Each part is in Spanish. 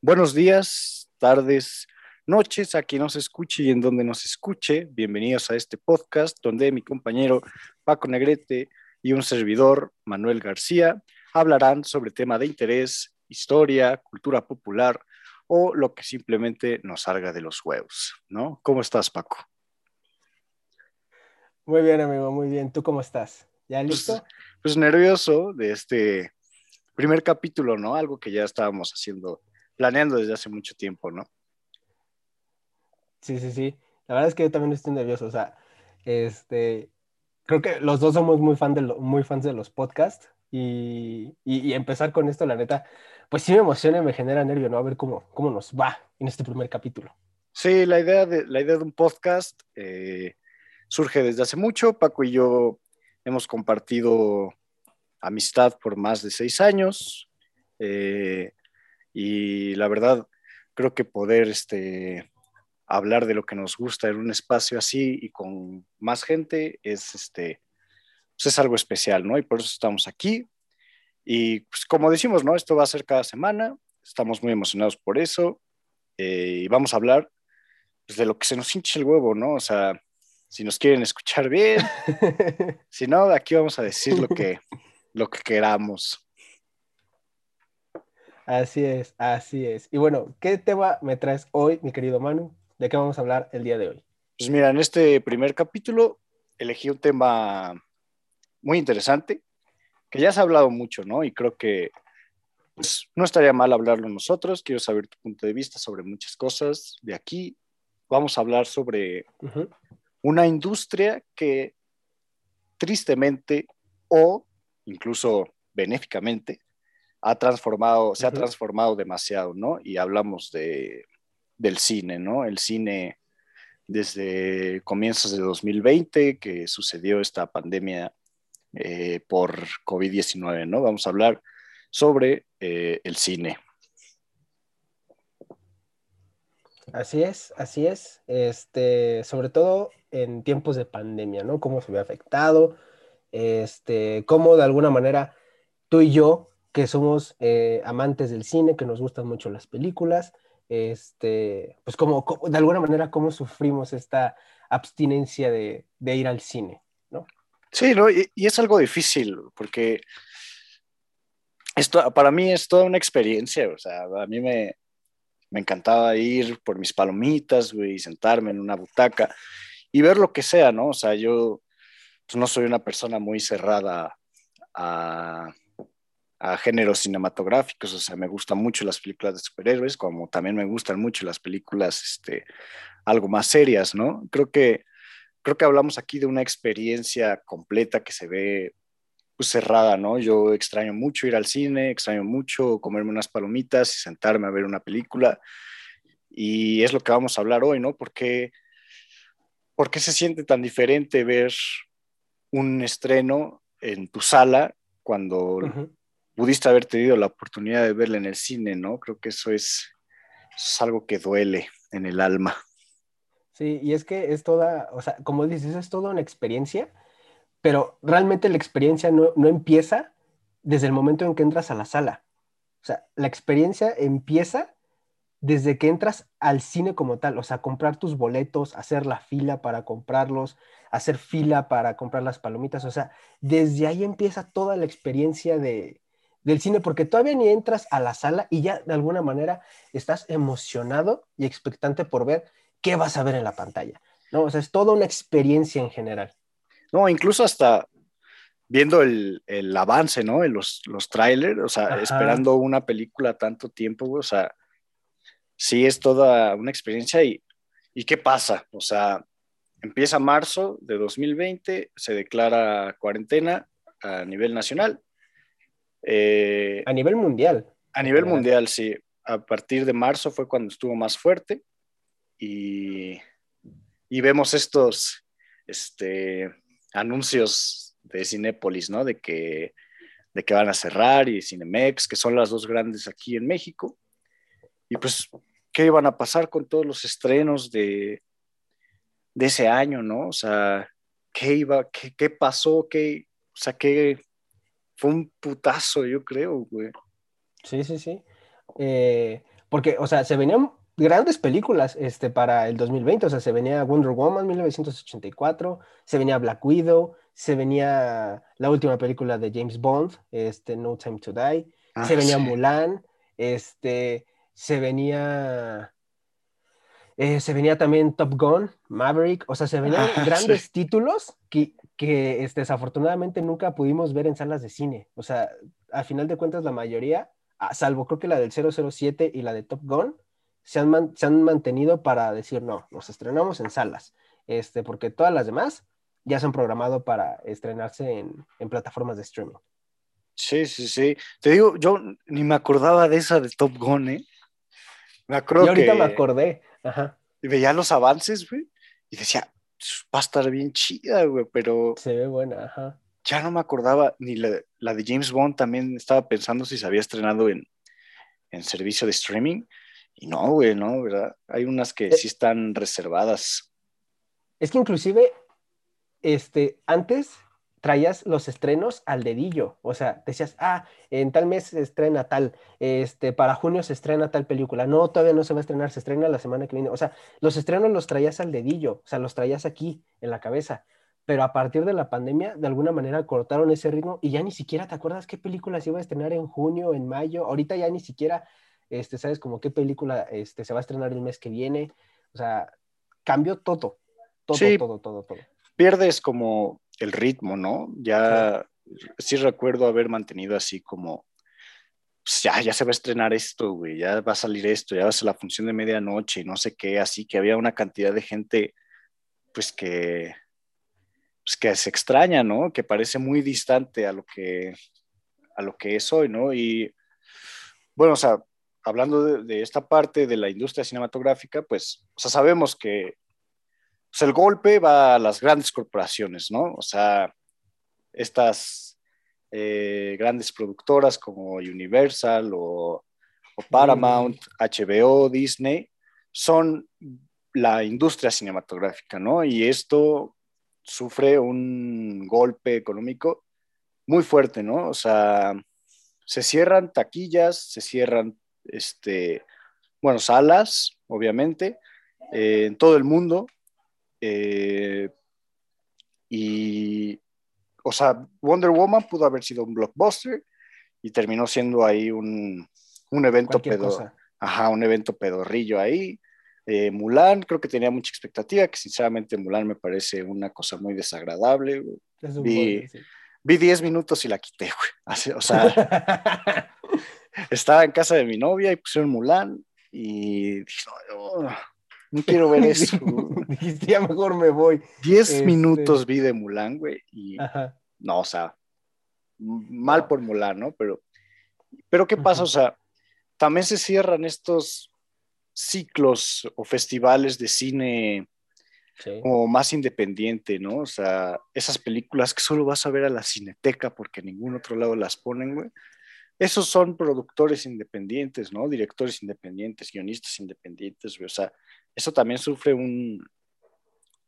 Buenos días, tardes, noches a quien nos escuche y en donde nos escuche. Bienvenidos a este podcast donde mi compañero Paco Negrete y un servidor, Manuel García, hablarán sobre tema de interés, historia, cultura popular o lo que simplemente nos salga de los huevos, ¿no? ¿Cómo estás, Paco? Muy bien, amigo, muy bien. ¿Tú cómo estás? ¿Ya Pues, listo? pues nervioso de este primer capítulo, ¿no? Algo que ya estábamos haciendo, planeando desde hace mucho tiempo, ¿no? Sí, sí, sí. La verdad es que yo también estoy nervioso. O sea, este, creo que los dos somos muy, fan de lo- muy fans de los podcasts y, y- y empezar con esto, la neta, pues sí me emociona y me genera nervio, ¿no? A ver cómo, cómo nos va en este primer capítulo. Sí, la idea de, la idea de un podcast eh, surge desde hace mucho. Paco y yo hemos compartido amistad por más de seis años eh, y la verdad creo que poder este, hablar de lo que nos gusta en un espacio así y con más gente es, este, pues es algo especial, ¿no? Y por eso estamos aquí. Y pues como decimos, ¿no? Esto va a ser cada semana. Estamos muy emocionados por eso. eh, y vamos a hablar pues, de lo que se nos hinche el huevo, ¿no? O sea, si nos quieren escuchar bien, si no, aquí vamos a decir lo que, lo que queramos. Así es, así es. Y bueno, ¿qué tema me traes hoy, mi querido Manu? ¿De qué vamos a hablar el día de hoy? Pues mira, en este primer capítulo elegí un tema muy interesante, que ya se ha hablado mucho, ¿no? Y creo que pues, no estaría mal hablarlo nosotros. Quiero saber tu punto de vista sobre muchas cosas de aquí. Vamos a hablar sobre Ujú. una industria que tristemente o incluso benéficamente ha transformado, se ha transformado demasiado, ¿no? Y hablamos de, del cine, ¿no? El cine desde comienzos de 2020, que sucedió esta pandemia eh, por COVID-19, ¿no? Vamos a hablar sobre eh, el cine. Así es, así es. Este, sobre todo en tiempos de pandemia, ¿no? Cómo se ve afectado, este, cómo de alguna manera tú y yo, que somos eh, amantes del cine, que nos gustan mucho las películas, este, pues como, de alguna manera cómo sufrimos esta abstinencia de, ir al cine, ¿no? Sí, ¿no? Y, es algo difícil, porque esto para mí es toda una experiencia, o sea, a mí me, me encantaba ir por mis palomitas, y sentarme en una butaca y ver lo que sea, ¿no? O sea, yo pues, no soy una persona muy cerrada a, a géneros cinematográficos, o sea, me gustan mucho las películas de superhéroes, como también me gustan mucho las películas, este, algo más serias, ¿no? Creo que, creo que hablamos aquí de una experiencia completa que se ve pues, cerrada, ¿no? Yo extraño mucho ir al cine, extraño mucho comerme unas palomitas y sentarme a ver una película. Y es lo que vamos a hablar hoy, ¿no? Porque, ¿Por se siente tan diferente ver un estreno en tu sala cuando. Pudiste haber tenido la oportunidad de verla en el cine, ¿no? Creo que eso es, eso es algo que duele en el alma. Sí, y es que es toda, o sea, como dices, es toda una experiencia, pero realmente la experiencia no, no empieza desde el momento en que entras a la sala. O sea, la experiencia empieza desde que entras al cine como tal, o sea, comprar tus boletos, hacer la fila para comprarlos, hacer fila para comprar las palomitas, o sea, desde ahí empieza toda la experiencia de, del cine, porque todavía ni entras a la sala y ya de alguna manera estás emocionado y expectante por ver qué vas a ver en la pantalla, ¿no? O sea, es toda una experiencia en general. No, incluso hasta viendo el, el avance, ¿no? En los, los trailers, o sea, Ajá. esperando una película tanto tiempo, o sea, sí es toda una experiencia y, ¿y qué pasa? O sea, empieza marzo de 2020, se declara cuarentena a nivel nacional. Eh, A nivel mundial. a nivel mundial, sí. A partir de marzo fue cuando estuvo más fuerte y, y vemos estos este, anuncios de Cinépolis, ¿no? De que, de que van a cerrar y Cinemex, que son las dos grandes aquí en México. Y pues, ¿qué iban a pasar con todos los estrenos de, de ese año, ¿no? O sea, ¿qué iba, qué, qué pasó? ¿Qué, o sea, qué fue un putazo, yo creo, güey. Sí, sí, sí. Eh, porque, o sea, se venían grandes películas este, para el 2020, o sea, se venía Wonder Woman 1984, se venía Black Widow, se venía la última película de James Bond, este, No Time to Die, se Ah, venía sí. Mulan, este, se venía, eh, se venía también Top Gun, Maverick, o sea, se venían Ah, grandes sí. títulos que, que este, desafortunadamente nunca pudimos ver en salas de cine. O sea, al final de cuentas la mayoría, ah, salvo creo que la del 007 y la de Top Gun, se han, man- se han mantenido para decir, no, nos estrenamos en salas, este, porque todas las demás ya se han programado para estrenarse en, en plataformas de streaming. Sí, sí, sí. Te digo, yo ni me acordaba de esa de Top Gun, ¿eh? Me Y acuerdo ahorita que me acordé, ajá, veía los avances, güey, y decía, va a estar bien chida, güey, pero se ve buena, ajá. ya no me acordaba, ni la, la de James Bond también estaba pensando si se había estrenado en, en servicio de streaming, y no, güey, no, ¿verdad? Hay unas que sí están reservadas. Es que inclusive, este, antes traías los estrenos al dedillo, o sea, decías, ah, en tal mes se estrena tal, este, para junio se estrena tal película, no, todavía no se va a estrenar, se estrena la semana que viene, o sea, los estrenos los traías al dedillo, o sea, los traías aquí, en la cabeza, pero a partir de la pandemia, de alguna manera cortaron ese ritmo y ya ni siquiera te acuerdas qué película se iba a estrenar en junio, en mayo, ahorita ya ni siquiera, este, sabes como qué película, este, se va a estrenar el mes que viene, o sea, cambió todo, todo, Sí. todo, todo, todo. Pierdes como el ritmo, ¿no? Ya sí recuerdo haber mantenido así como, pues ya, ya se va a estrenar esto, güey, ya va a salir esto, ya va a ser la función de medianoche y no sé qué, así que había una cantidad de gente, pues que, pues que se extraña, ¿no? Que parece muy distante a lo que, a lo que es hoy, ¿no? Y bueno, o sea, hablando de, de esta parte de la industria cinematográfica, pues, o sea, sabemos que pues el golpe va a las grandes corporaciones, ¿no? O sea, estas eh, grandes productoras como Universal o, o Paramount, HBO, Disney, son la industria cinematográfica, ¿no? Y esto sufre un golpe económico muy fuerte, ¿no? O sea, se cierran taquillas, se cierran, este, bueno, salas, obviamente, eh, en todo el mundo. Eh, y, o sea, Wonder Woman pudo haber sido un blockbuster y terminó siendo ahí un, un evento pedo, ajá, un evento pedorrillo ahí. Eh, Mulan, creo que tenía mucha expectativa, que sinceramente Mulan me parece una cosa muy desagradable. güey. Es un Vi- sí. Vi 10 minutos y la quité, güey. Así, o sea, estaba en casa de mi novia y pusieron Mulan y dije, no, no, quiero ver eso. Dijiste, ya mejor me voy. 10 Este- minutos vi de Mulan, güey, y Ajá. no, o sea, mal por Mulan, ¿no? Pero, pero ¿qué pasa? Ujú. O sea, también se cierran estos ciclos o festivales de cine Sí. como más independiente, ¿no? O sea, esas películas que solo vas a ver a la cineteca porque en ningún otro lado las ponen, güey. Esos son productores independientes, ¿no? Directores independientes, guionistas independientes, güey. O sea, eso también sufre un,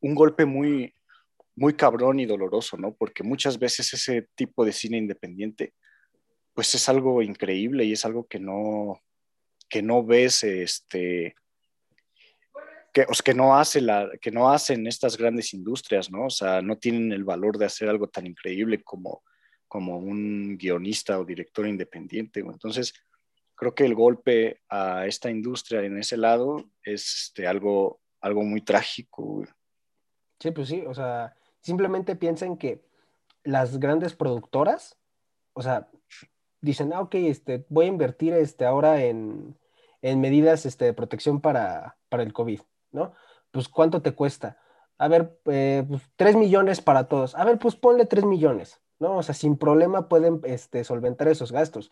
un golpe muy, muy cabrón y doloroso, ¿no? Porque muchas veces ese tipo de cine independiente, pues es algo increíble y es algo que no, que no ves, este, que, o que, no hace la, que no hacen estas grandes industrias, ¿no? O sea, no tienen el valor de hacer algo tan increíble como, como un guionista o director independiente. Entonces, creo que el golpe a esta industria en ese lado es este, algo, algo muy trágico. Sí, pues sí, o sea, simplemente piensen que las grandes productoras, o sea, dicen, ah, ok, este, voy a invertir este, ahora en, en medidas este, de protección para, para el COVID, ¿no? Pues, ¿cuánto te cuesta? A ver, eh, pues, 3 millones para todos. A ver, pues ponle 3 millones, ¿no? O sea, sin problema pueden este, solventar esos gastos.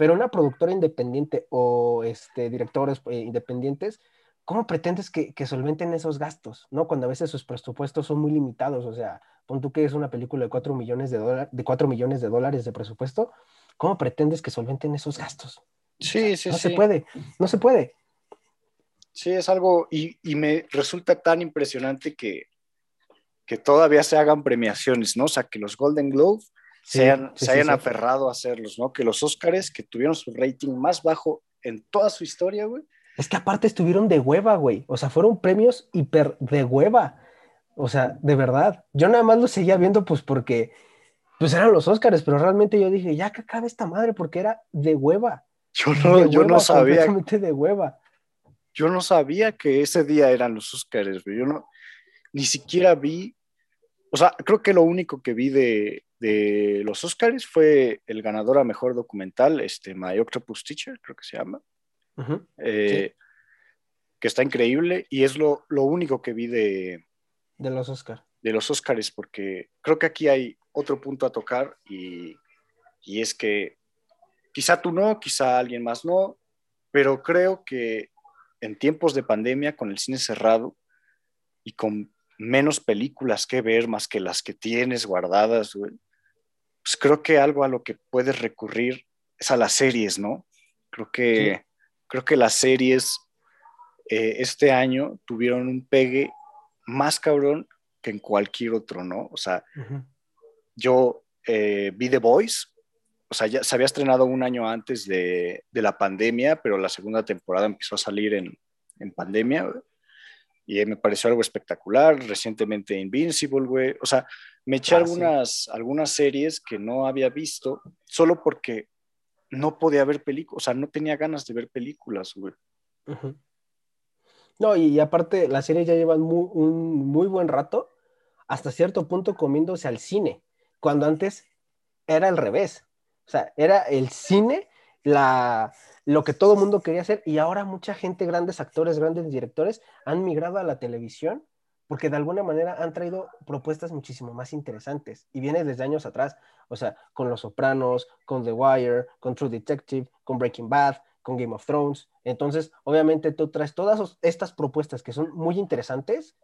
Pero una productora independiente o este, directores eh, independientes, ¿cómo pretendes que, que solventen esos gastos? ¿no? Cuando a veces sus presupuestos son muy limitados. O sea, pon tú que es una película de 4 millones de, dólares, de 4 millones de dólares de presupuesto, ¿cómo pretendes que solventen esos gastos? Sí, sí, no sí. se puede, no se puede. Sí, es algo, y, y me resulta tan impresionante que, que todavía se hagan premiaciones, ¿no? O sea, que los Golden Globe se hayan, se hayan aferrado a hacerlos, ¿no? Que los Óscares, que tuvieron su rating más bajo en toda su historia, güey. Es que aparte estuvieron de hueva, güey. O sea, fueron premios hiper de hueva. O sea, de verdad. Yo nada más lo seguía viendo, pues porque pues eran los Óscares, pero realmente yo dije, ya que acabe esta madre, porque era de hueva. Yo no, yo no sabía. de hueva. Yo no sabía que ese día eran los Óscares, güey. Yo no, ni siquiera vi, o sea, creo que lo único que vi de, de los Óscares fue el ganador a mejor documental, este My Octopus Teacher, creo que se llama. Eh, que está increíble y es lo, lo único que vi de, de los Oscars. De los Oscars, porque creo que aquí hay otro punto a tocar y, y es que quizá tú no, quizá alguien más no, pero creo que en tiempos de pandemia, con el cine cerrado y con menos películas que ver más que las que tienes guardadas, pues creo que algo a lo que puedes recurrir es a las series, ¿no? Creo que, creo que las series eh, este año tuvieron un pegue más cabrón que en cualquier otro, ¿no? O sea, yo eh, vi The Voice, o sea, ya se había estrenado un año antes de, la pandemia, pero la segunda temporada empezó a salir en, pandemia, y me pareció algo espectacular. Recientemente Invincible, güey. O sea, me eché ah, algunas, algunas series que no había visto solo porque no podía ver películas, o sea, no tenía ganas de ver películas, güey. No, y aparte, las series ya llevan un muy buen rato, hasta cierto punto comiéndose al cine, cuando antes era al revés. O sea, era el cine la, lo que todo el mundo quería hacer y ahora mucha gente, grandes actores, grandes directores, han migrado a la televisión porque de alguna manera han traído propuestas muchísimo más interesantes y viene desde años atrás, o sea, con Los Sopranos, con The Wire, con True Detective, con Breaking Bad, con Game of Thrones. Entonces, obviamente tú traes todas estas propuestas que son muy interesantes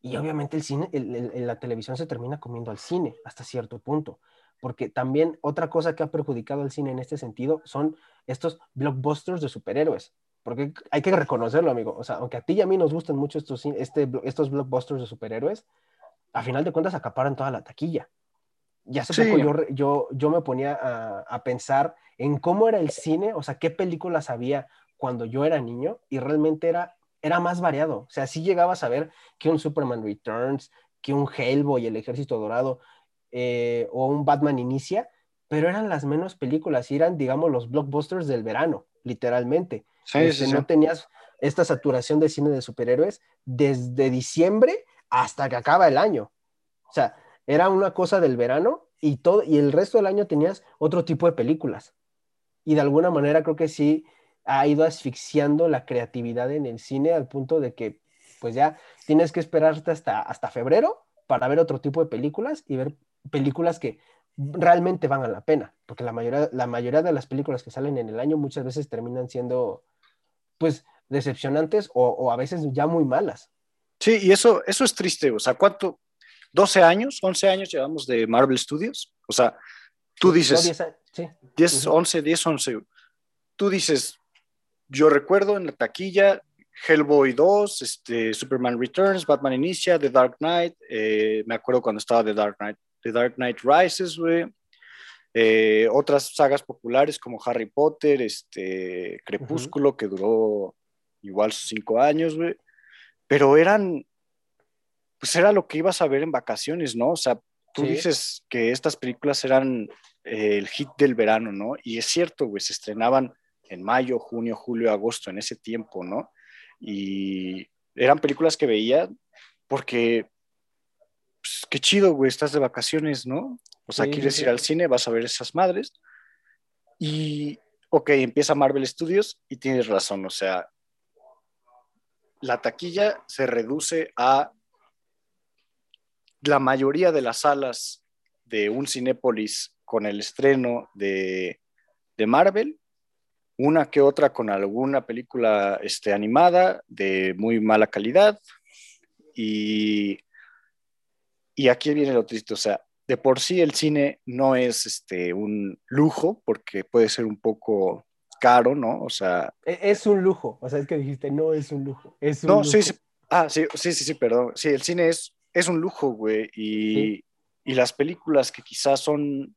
y obviamente el cine, la televisión se termina comiendo al cine hasta cierto punto. Porque también otra cosa que ha perjudicado al cine en este sentido son estos blockbusters de superhéroes. Porque hay que reconocerlo, amigo. O sea, aunque a ti y a mí nos gustan mucho estos, este, estos blockbusters de superhéroes, a final de cuentas acaparan toda la taquilla. Ya hace poco yo, yo, yo me ponía a, a pensar en cómo era el cine, o sea, qué películas había cuando yo era niño y realmente era, era más variado. O sea, sí llegabas a ver que un Superman Returns, que un Hellboy, el Ejército Dorado, eh, o un Batman Inicia, pero eran las menos películas y eran, digamos, los blockbusters del verano, literalmente. Este, no tenías esta saturación de cine de superhéroes desde diciembre hasta que acaba el año. O sea, era una cosa del verano y, todo, y el resto del año tenías otro tipo de películas y de alguna manera creo que sí ha ido asfixiando la creatividad en el cine al punto de que pues ya tienes que esperarte hasta, hasta febrero para ver otro tipo de películas y ver películas que realmente van a la pena, porque la mayoría, la mayoría de las películas que salen en el año muchas veces terminan siendo pues decepcionantes o, a veces ya muy malas. Sí, y eso, eso es triste, o sea, ¿cuánto? ¿12 años, 11 años llevamos de Marvel Studios? O sea, tú dices... 10, 11, 10, 11. Tú dices, yo recuerdo en la taquilla Hellboy 2, este, Superman Returns, Batman Inicia, The Dark Knight, eh, me acuerdo cuando estaba The Dark Knight, The Dark Knight Rises, güey. Eh, otras sagas populares como Harry Potter, este, Crepúsculo, que duró igual sus cinco años, güey. Pero eran, pues era lo que ibas a ver en vacaciones, ¿no? O sea, tú dices que estas películas eran el hit del verano, ¿no? Y es cierto, güey, se estrenaban en mayo, junio, julio, agosto, en ese tiempo, ¿no? Y eran películas que veía porque, pues, qué chido, güey, estás de vacaciones, ¿no? O sea, quieres ir al cine, vas a ver esas madres. Y, ok, empieza Marvel Studios y tienes razón, o sea, la taquilla se reduce a la mayoría de las salas de un Cinépolis con el estreno de, Marvel, una que otra con alguna película este, animada de muy mala calidad. Y, y aquí viene lo triste, o sea, de por sí el cine no es este, un lujo, porque puede ser un poco caro, ¿no? O sea... E, es un lujo, o sea, es que dijiste, no es un lujo, es un no, lujo. sí, sí, ah, sí, sí, sí, sí, perdón. Sí, el cine es, es un lujo, güey, y, y las películas que quizás son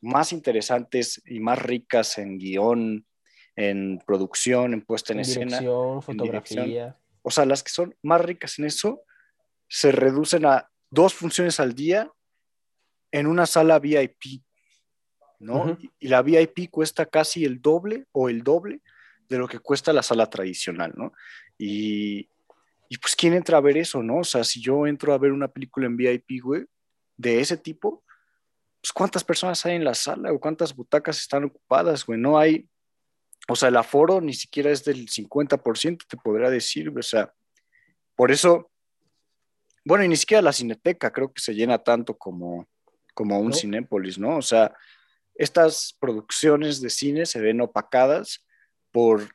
más interesantes y más ricas en guion, en producción, en puesta en, En escena. dirección, en fotografía. dirección. O sea, las que son más ricas en eso se reducen a dos funciones al día en una sala VIP, ¿no? Y- Y la VIP cuesta casi el doble o el doble de lo que cuesta la sala tradicional, ¿no? Y, y pues, ¿quién entra a ver eso, no? O sea, si yo entro a ver una película en VIP, güey, de ese tipo, pues, ¿cuántas personas hay en la sala o cuántas butacas están ocupadas, güey? No hay, o sea, el aforo ni siquiera es del 50%, te podría decir, güey, o sea, por eso, bueno, y ni siquiera la cineteca creo que se llena tanto como, como un ¿No? Cinépolis, ¿no? O sea, estas producciones de cine se ven opacadas por,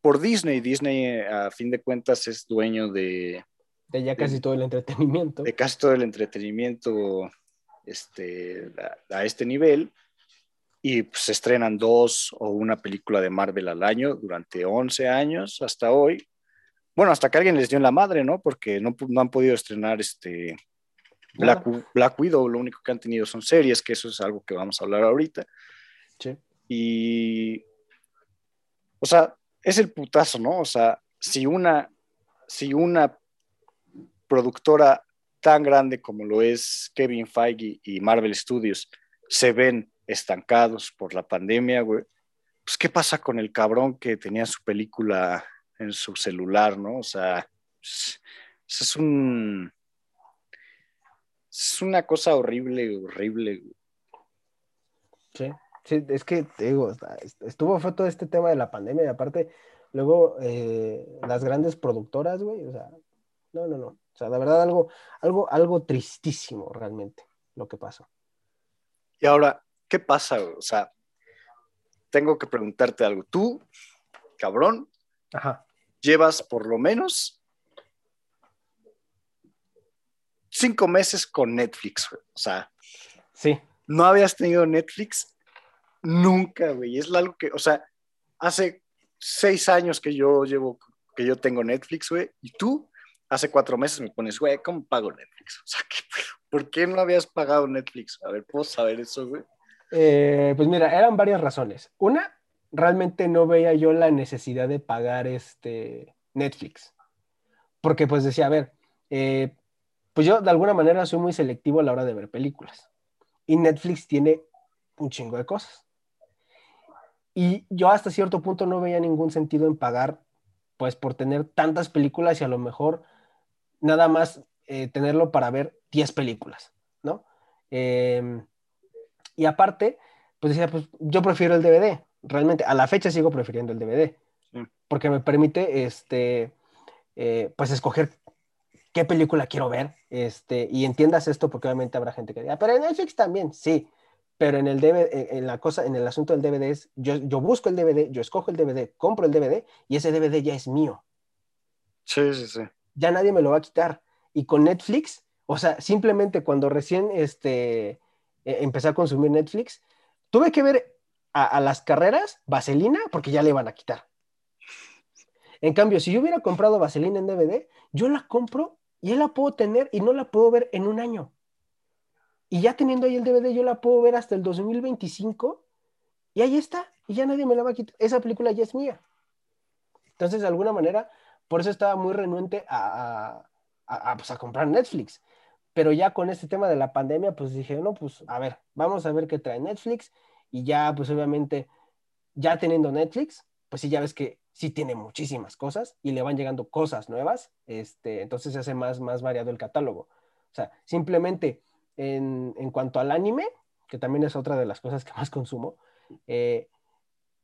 por Disney. Disney, eh, a fin de cuentas, es dueño de, De ya casi todo el entretenimiento. de casi todo el entretenimiento este, a, a este nivel. Y pues, se estrenan dos o una película de Marvel al año durante 11 años hasta hoy. Bueno, hasta que alguien les dio en la madre, ¿no? Porque no, han podido estrenar este Black Widow. Lo único que han tenido son series, que eso es algo que vamos a hablar ahorita. Sí. Y, o sea, es el putazo, ¿no? O sea, si una, si una productora tan grande como lo es Kevin Feige y Marvel Studios se ven estancados por la pandemia, güey, pues ¿qué pasa con el cabrón que tenía su película en su celular, ¿no? O sea, es, es un... Es una cosa horrible, horrible. Sí, sí, es que te digo, estuvo fue todo este tema de la pandemia y aparte, luego eh, las grandes productoras, güey, o sea, no, no, no. O sea, de verdad algo, algo, algo tristísimo realmente lo que pasó. Y ahora, ¿qué pasa? güey? O sea, tengo que preguntarte algo. Tú, cabrón, Ajá. llevas por lo menos cinco meses con Netflix, güey. O sea, Sí, no habías tenido Netflix nunca, güey. Es algo que, o sea, hace seis años que yo llevo, que yo tengo Netflix, güey, y tú hace cuatro meses me pones, güey, ¿cómo pago Netflix? O sea. ¿por qué no habías pagado Netflix? A ver, ¿puedo saber eso, güey? Eh, pues mira, eran varias razones. Una, realmente no veía yo la necesidad de pagar este Netflix. Porque pues decía, a ver, eh, pues yo de alguna manera soy muy selectivo a la hora de ver películas. Y Netflix tiene un chingo de cosas. Y yo hasta cierto punto no veía ningún sentido en pagar, pues por tener tantas películas y a lo mejor nada más eh, tenerlo para ver 10 películas, ¿no? Eh, y aparte, pues decía, pues yo prefiero el DVD. Realmente, a la fecha sigo prefiriendo el DVD. Sí. Porque me permite, este, eh, pues escoger qué película quiero ver. Este, y entiendas esto porque obviamente habrá gente que diga, pero en Netflix también, sí. Pero en el DVD, en, en la cosa, en el asunto del DVD es, yo, yo busco el DVD, yo escojo el DVD, compro el DVD y ese DVD ya es mío Sí, sí, sí. ya nadie me lo va a quitar. Y con Netflix, o sea, simplemente cuando recién este, eh, empecé a consumir Netflix, tuve que ver a, las carreras Vaselina porque ya le iban a quitar. En cambio, si yo hubiera comprado Vaselina en DVD, yo la compro y ya la puedo tener y no la puedo ver en un año. Y ya teniendo ahí el DVD, yo la puedo ver hasta el 2025 y ahí está. Y ya nadie me la va a quitar. Esa película ya es mía. Entonces, de alguna manera, por eso estaba muy renuente a, a, a, pues, a comprar Netflix. Pero ya con este tema de la pandemia, pues dije, no, pues a ver, vamos a ver qué trae Netflix. Y ya, pues obviamente, ya teniendo Netflix, pues sí, ya ves que sí tiene muchísimas cosas y le van llegando cosas nuevas. Este, entonces se hace más, más variado el catálogo. O sea, simplemente en, en cuanto al anime, que también es otra de las cosas que más consumo, eh,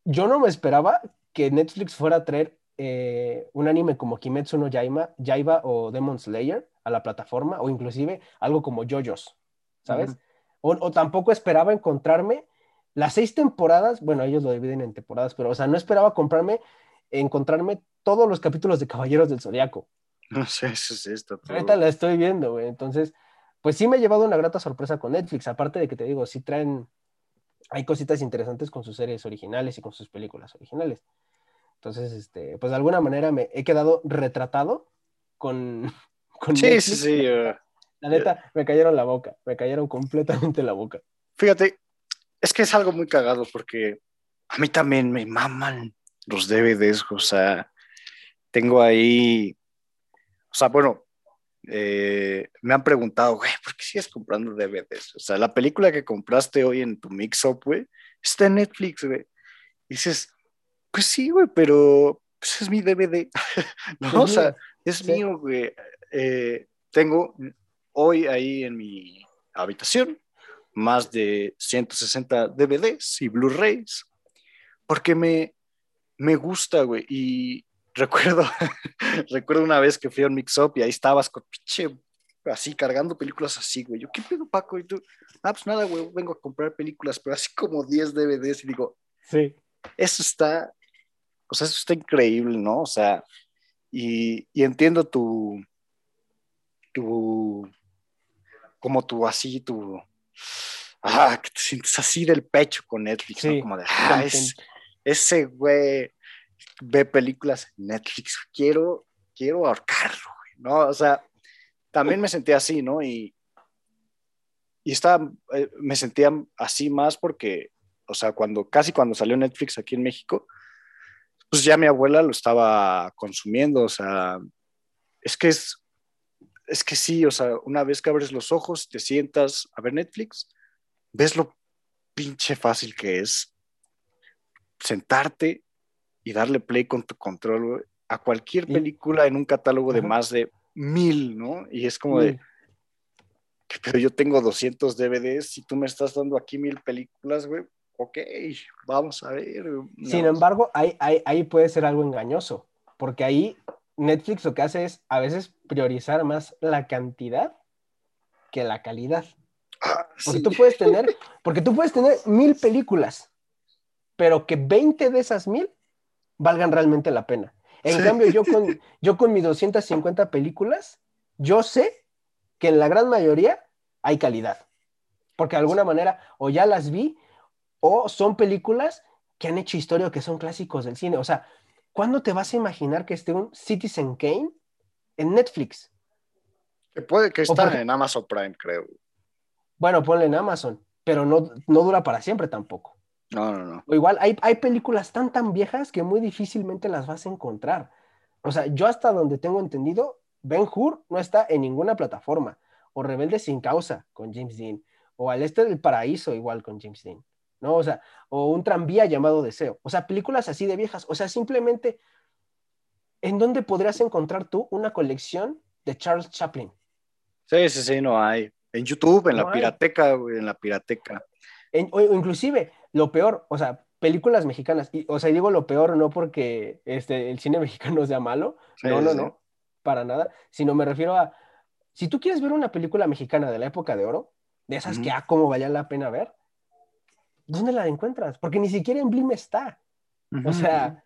yo no me esperaba que Netflix fuera a traer eh, un anime como Kimetsu no Yaiba, Yaiba o Demon Slayer a la plataforma, o inclusive algo como JoJo's, ¿sabes? Uh -huh. o, o, tampoco esperaba encontrarme las seis temporadas, bueno, ellos lo dividen en temporadas, pero, o sea, no esperaba comprarme, encontrarme todos los capítulos de Caballeros del Zodiaco. No sé, eso es esto. Todo. Ahorita la estoy viendo, güey. Entonces, pues sí me he llevado una grata sorpresa con Netflix, aparte de que te digo, sí traen, hay cositas interesantes con sus series originales y con sus películas originales. Entonces, este, pues de alguna manera me he quedado retratado con, con sí, Netflix. Sí, sí, uh, La neta, uh, me cayeron la boca, me cayeron completamente la boca. Fíjate, es que es algo muy cagado porque a mí también me maman los DVDs, o sea, tengo ahí, o sea, bueno, eh, me han preguntado, güey, ¿por qué sigues comprando DVDs? O sea, la película que compraste hoy en tu mix-up, güey, está en Netflix, güey. Y dices, pues sí, güey, pero pues es mi DVD. no, o sea, es mío, güey. Eh, tengo hoy ahí en mi habitación más de 160 DVDs y Blu-rays, porque me, me gusta, güey. Y recuerdo, recuerdo una vez que fui a un mix-up y ahí estabas con pinche, así cargando películas así, güey. Yo, ¿qué pedo, Paco? Y tú, ah, pues nada, güey, vengo a comprar películas, pero así como 10 DVDs y digo, sí. Eso está, o sea, eso está increíble, ¿no? O sea, y, y entiendo tu, tu, como tu así, tu, ah, que te sientes así del pecho con Netflix, ¿no? Como de, ah, es, ese güey ve películas en Netflix, quiero, quiero ahorcarlo, ¿no? O sea, también me sentía así, ¿no? Y, y estaba, eh, me sentía así más porque, o sea, cuando, casi cuando salió Netflix aquí en México, pues ya mi abuela lo estaba consumiendo, o sea, es que es, es que sí, o sea, una vez que abres los ojos, te sientas a ver Netflix, ves lo pinche fácil que es sentarte y darle play con tu control a cualquier película en un catálogo de más de mil, ¿no? Y es como de, pero yo tengo 200 DVDs y tú me estás dando aquí mil películas, güey. Ok, vamos a ver. Sin embargo, ahí, ahí puede ser algo engañoso, porque ahí Netflix lo que hace es a veces priorizar más la cantidad que la calidad. Ah, porque tú puedes tener, porque tú puedes tener mil películas, pero que 20 de esas mil valgan realmente la pena. En cambio, yo con, yo con mis 250 películas, yo sé que en la gran mayoría hay calidad. Porque de alguna manera o ya las vi o son películas que han hecho historia o que son clásicos del cine. O sea, ¿cuándo te vas a imaginar que esté un Citizen Kane en Netflix? Que puede que esté en Amazon Prime, creo. Bueno, ponle en Amazon, pero no, no dura para siempre tampoco. No, no, no. O igual hay, hay películas tan, tan viejas que muy difícilmente las vas a encontrar. O sea, yo hasta donde tengo entendido, Ben Hur no está en ninguna plataforma. O Rebelde sin causa con James Dean. O Al Este del Paraíso igual con James Dean. ¿No? O sea, o un tranvía llamado Deseo. O sea, películas así de viejas. O sea, simplemente, ¿en dónde podrías encontrar tú una colección de Charles Chaplin? Sí, sí, sí, no hay. En YouTube, en la pirateca, en la pirateca. o inclusive, lo peor, o sea, películas mexicanas, y, o sea, digo lo peor no porque este, el cine mexicano sea malo, no, no, no, para nada, sino me refiero a, si tú quieres ver una película mexicana de la época de oro, de esas que, ah, cómo valía la pena ver, ¿dónde la encuentras? Porque ni siquiera en Blim está. O sea,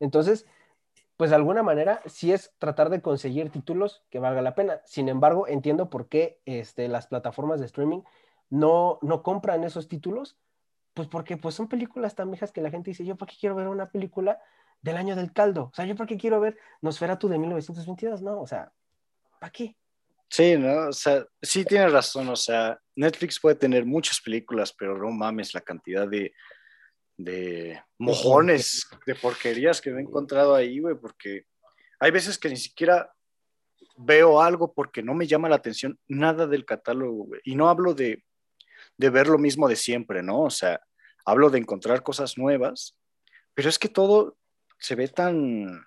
entonces, pues de alguna manera sí es tratar de conseguir títulos que valga la pena. Sin embargo, entiendo por qué este, las plataformas de streaming no, no compran esos títulos, pues porque pues son películas tan viejas que la gente dice, yo para qué quiero ver una película del año del caldo, o sea, yo para qué quiero ver Nosferatu de 1922, no, o sea, ¿para qué? Sí, ¿no? O sea, sí tienes razón, o sea, Netflix puede tener muchas películas, pero no mames la cantidad de, de mojones, de porquerías que me he encontrado ahí, güey, porque hay veces que ni siquiera veo algo porque no me llama la atención nada del catálogo, güey. Y no hablo de, de ver lo mismo de siempre, ¿no? O sea, hablo de encontrar cosas nuevas, pero es que todo se ve tan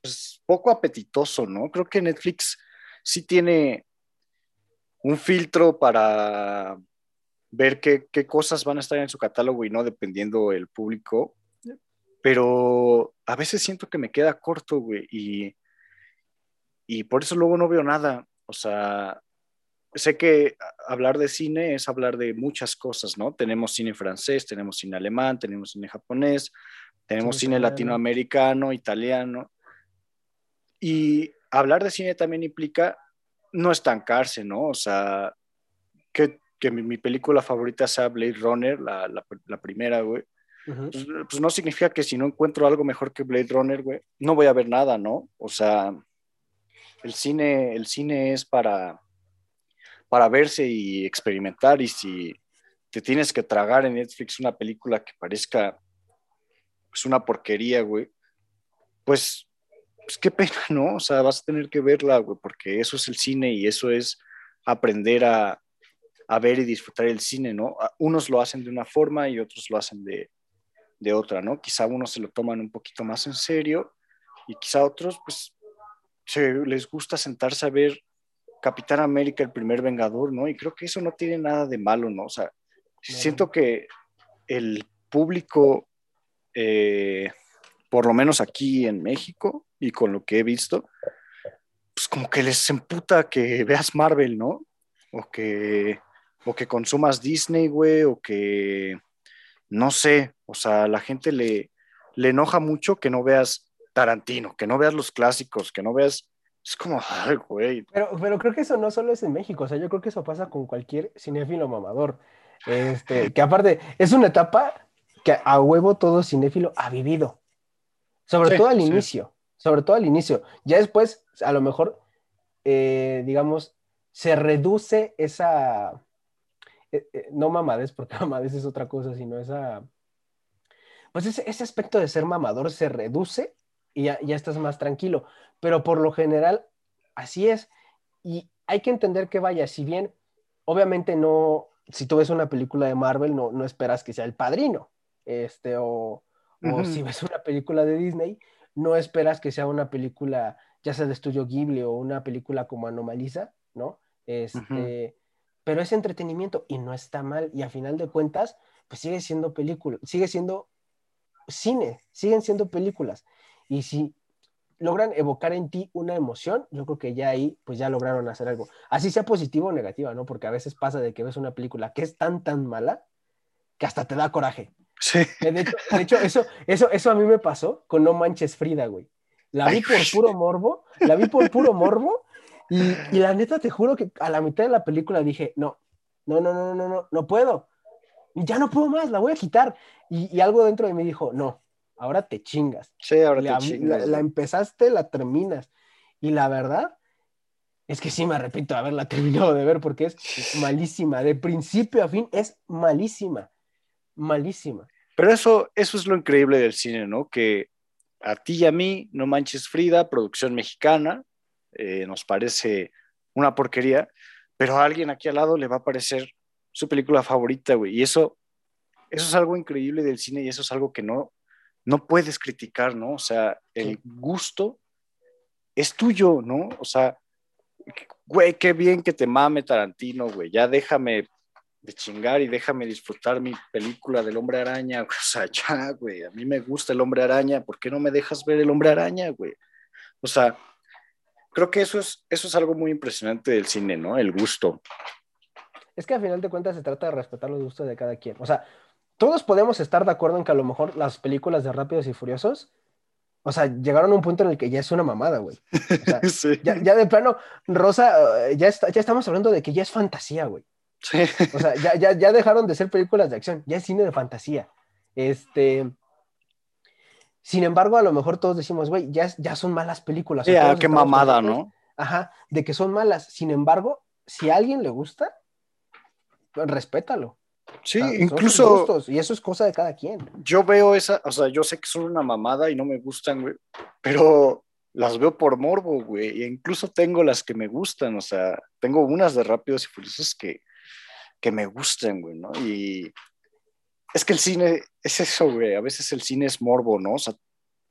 pues, poco apetitoso, ¿no? Creo que Netflix sí tiene un filtro para ver qué, cosas van a estar en su catálogo y no dependiendo el público. Pero a veces siento que me queda corto, güey, y, y por eso luego no veo nada. O sea, sé que hablar de cine es hablar de muchas cosas, ¿no? Tenemos cine francés, tenemos cine alemán, tenemos cine japonés, tenemos cine latinoamericano, italiano. Y hablar de cine también implica no estancarse, ¿no? O sea, que que mi, película favorita sea Blade Runner, la, la, primera, güey. pues, pues, no significa que si no encuentro algo mejor que Blade Runner, güey, no voy a ver nada, ¿no? O sea, el cine, el cine es para, para verse y experimentar y si te tienes que tragar en Netflix una película que parezca es una porquería, güey, pues, pues qué pena, ¿no? O sea, vas a tener que verla, güey, porque eso es el cine y eso es aprender a, a ver y disfrutar el cine, ¿no? Unos lo hacen de una forma y otros lo hacen de, de otra, ¿no? Quizá unos se lo toman un poquito más en serio y quizá otros, pues, se les gusta sentarse a ver Capitán América, el primer Vengador, ¿no? Y creo que eso no tiene nada de malo, ¿no? O sea, siento que el público, eh, por lo menos aquí en México y con lo que he visto, pues como que les emputa que veas Marvel, ¿no? O que, o que consumas Disney, güey, o que, no sé, o sea, a la gente le, le enoja mucho que no veas Tarantino, que no veas los clásicos, que no veas es como, ay, güey. Pero, pero creo que eso no solo es en México, o sea, yo creo que eso pasa con cualquier cinéfilo mamador. Este, que aparte, es una etapa que a huevo todo cinéfilo ha vivido. Sobre todo al inicio, sobre todo al inicio. Ya después, a lo mejor, eh, digamos, se reduce esa, eh, eh, no mamadez, porque mamadez es otra cosa, sino esa, pues ese, ese aspecto de ser mamador se reduce y ya, ya estás más tranquilo pero por lo general así es. Y hay que entender que vaya, si bien obviamente no, si tú ves una película de Marvel, no, no esperas que sea el padrino, este, o, o si ves una película de Disney, no esperas que sea una película, ya sea de estudio Ghibli o una película como Anomaliza, ¿no? Este, Pero es entretenimiento y no está mal. Y a final de cuentas, pues sigue siendo película, sigue siendo cine, siguen siendo películas. Y si logran evocar en ti una emoción, yo creo que ya ahí, pues ya lograron hacer algo. Así sea positivo o negativa, ¿no? Porque a veces pasa de que ves una película que es tan, tan mala que hasta te da coraje. Sí. De hecho, eso, eso, eso a mí me pasó con No Manches Frida, güey. La vi por puro morbo, la vi por puro morbo y, y, la neta te juro que a la mitad de la película dije, no, no, no, no, no, no, no puedo. Ya no puedo más, la voy a quitar. Y, y algo dentro de mí dijo, no, ahora te chingas. Sí, ahora la, te chingas. La, empezaste, la terminas. Y la verdad es que sí me arrepiento de haberla terminado de ver porque es malísima. De principio a fin es malísima. Malísima. Pero eso, eso es lo increíble del cine, ¿no? Que a ti y a mí, No Manches Frida, producción mexicana, eh, nos parece una porquería, pero a alguien aquí al lado le va a parecer su película favorita, güey. Y eso, eso es algo increíble del cine y eso es algo que no, no puedes criticar, ¿no? O sea, el gusto es tuyo, ¿no? O sea, güey, qué bien que te mame Tarantino, güey, ya déjame de chingar y déjame disfrutar mi película del hombre araña, o sea, ya, güey, a mí me gusta el hombre araña, ¿por qué no me dejas ver el hombre araña, güey? O sea, creo que eso es, eso es algo muy impresionante del cine, ¿no? El gusto. Es que al final de cuentas se trata de respetar los gustos de cada quien. O sea, todos podemos estar de acuerdo en que a lo mejor las películas de Rápidos y Furiosos, o sea, llegaron a un punto en el que ya es una mamada, güey. O sea, ya, de plano, Rosa, eh, ya, ya estamos hablando de que ya es fantasía, güey. Sí. O sea, ya, ya, ya dejaron de ser películas de acción, ya es cine de fantasía. Este. Sin embargo, a lo mejor todos decimos, güey, ya, ya son malas películas. Ya, qué mamada, ¿no? Ajá, de que son malas. Sin embargo, si a alguien le gusta, respétalo. Sí, incluso. y eso es cosa de cada quien. Yo veo esa, o sea, yo sé que son una mamada y no me gustan, güey, pero las veo por morbo, güey, e incluso tengo las que me gustan, o sea, tengo unas de Rápidos y Furiosos que, que me gustan, güey, ¿no? Y es que el cine es eso, güey, a veces el cine es morbo, ¿no? O sea,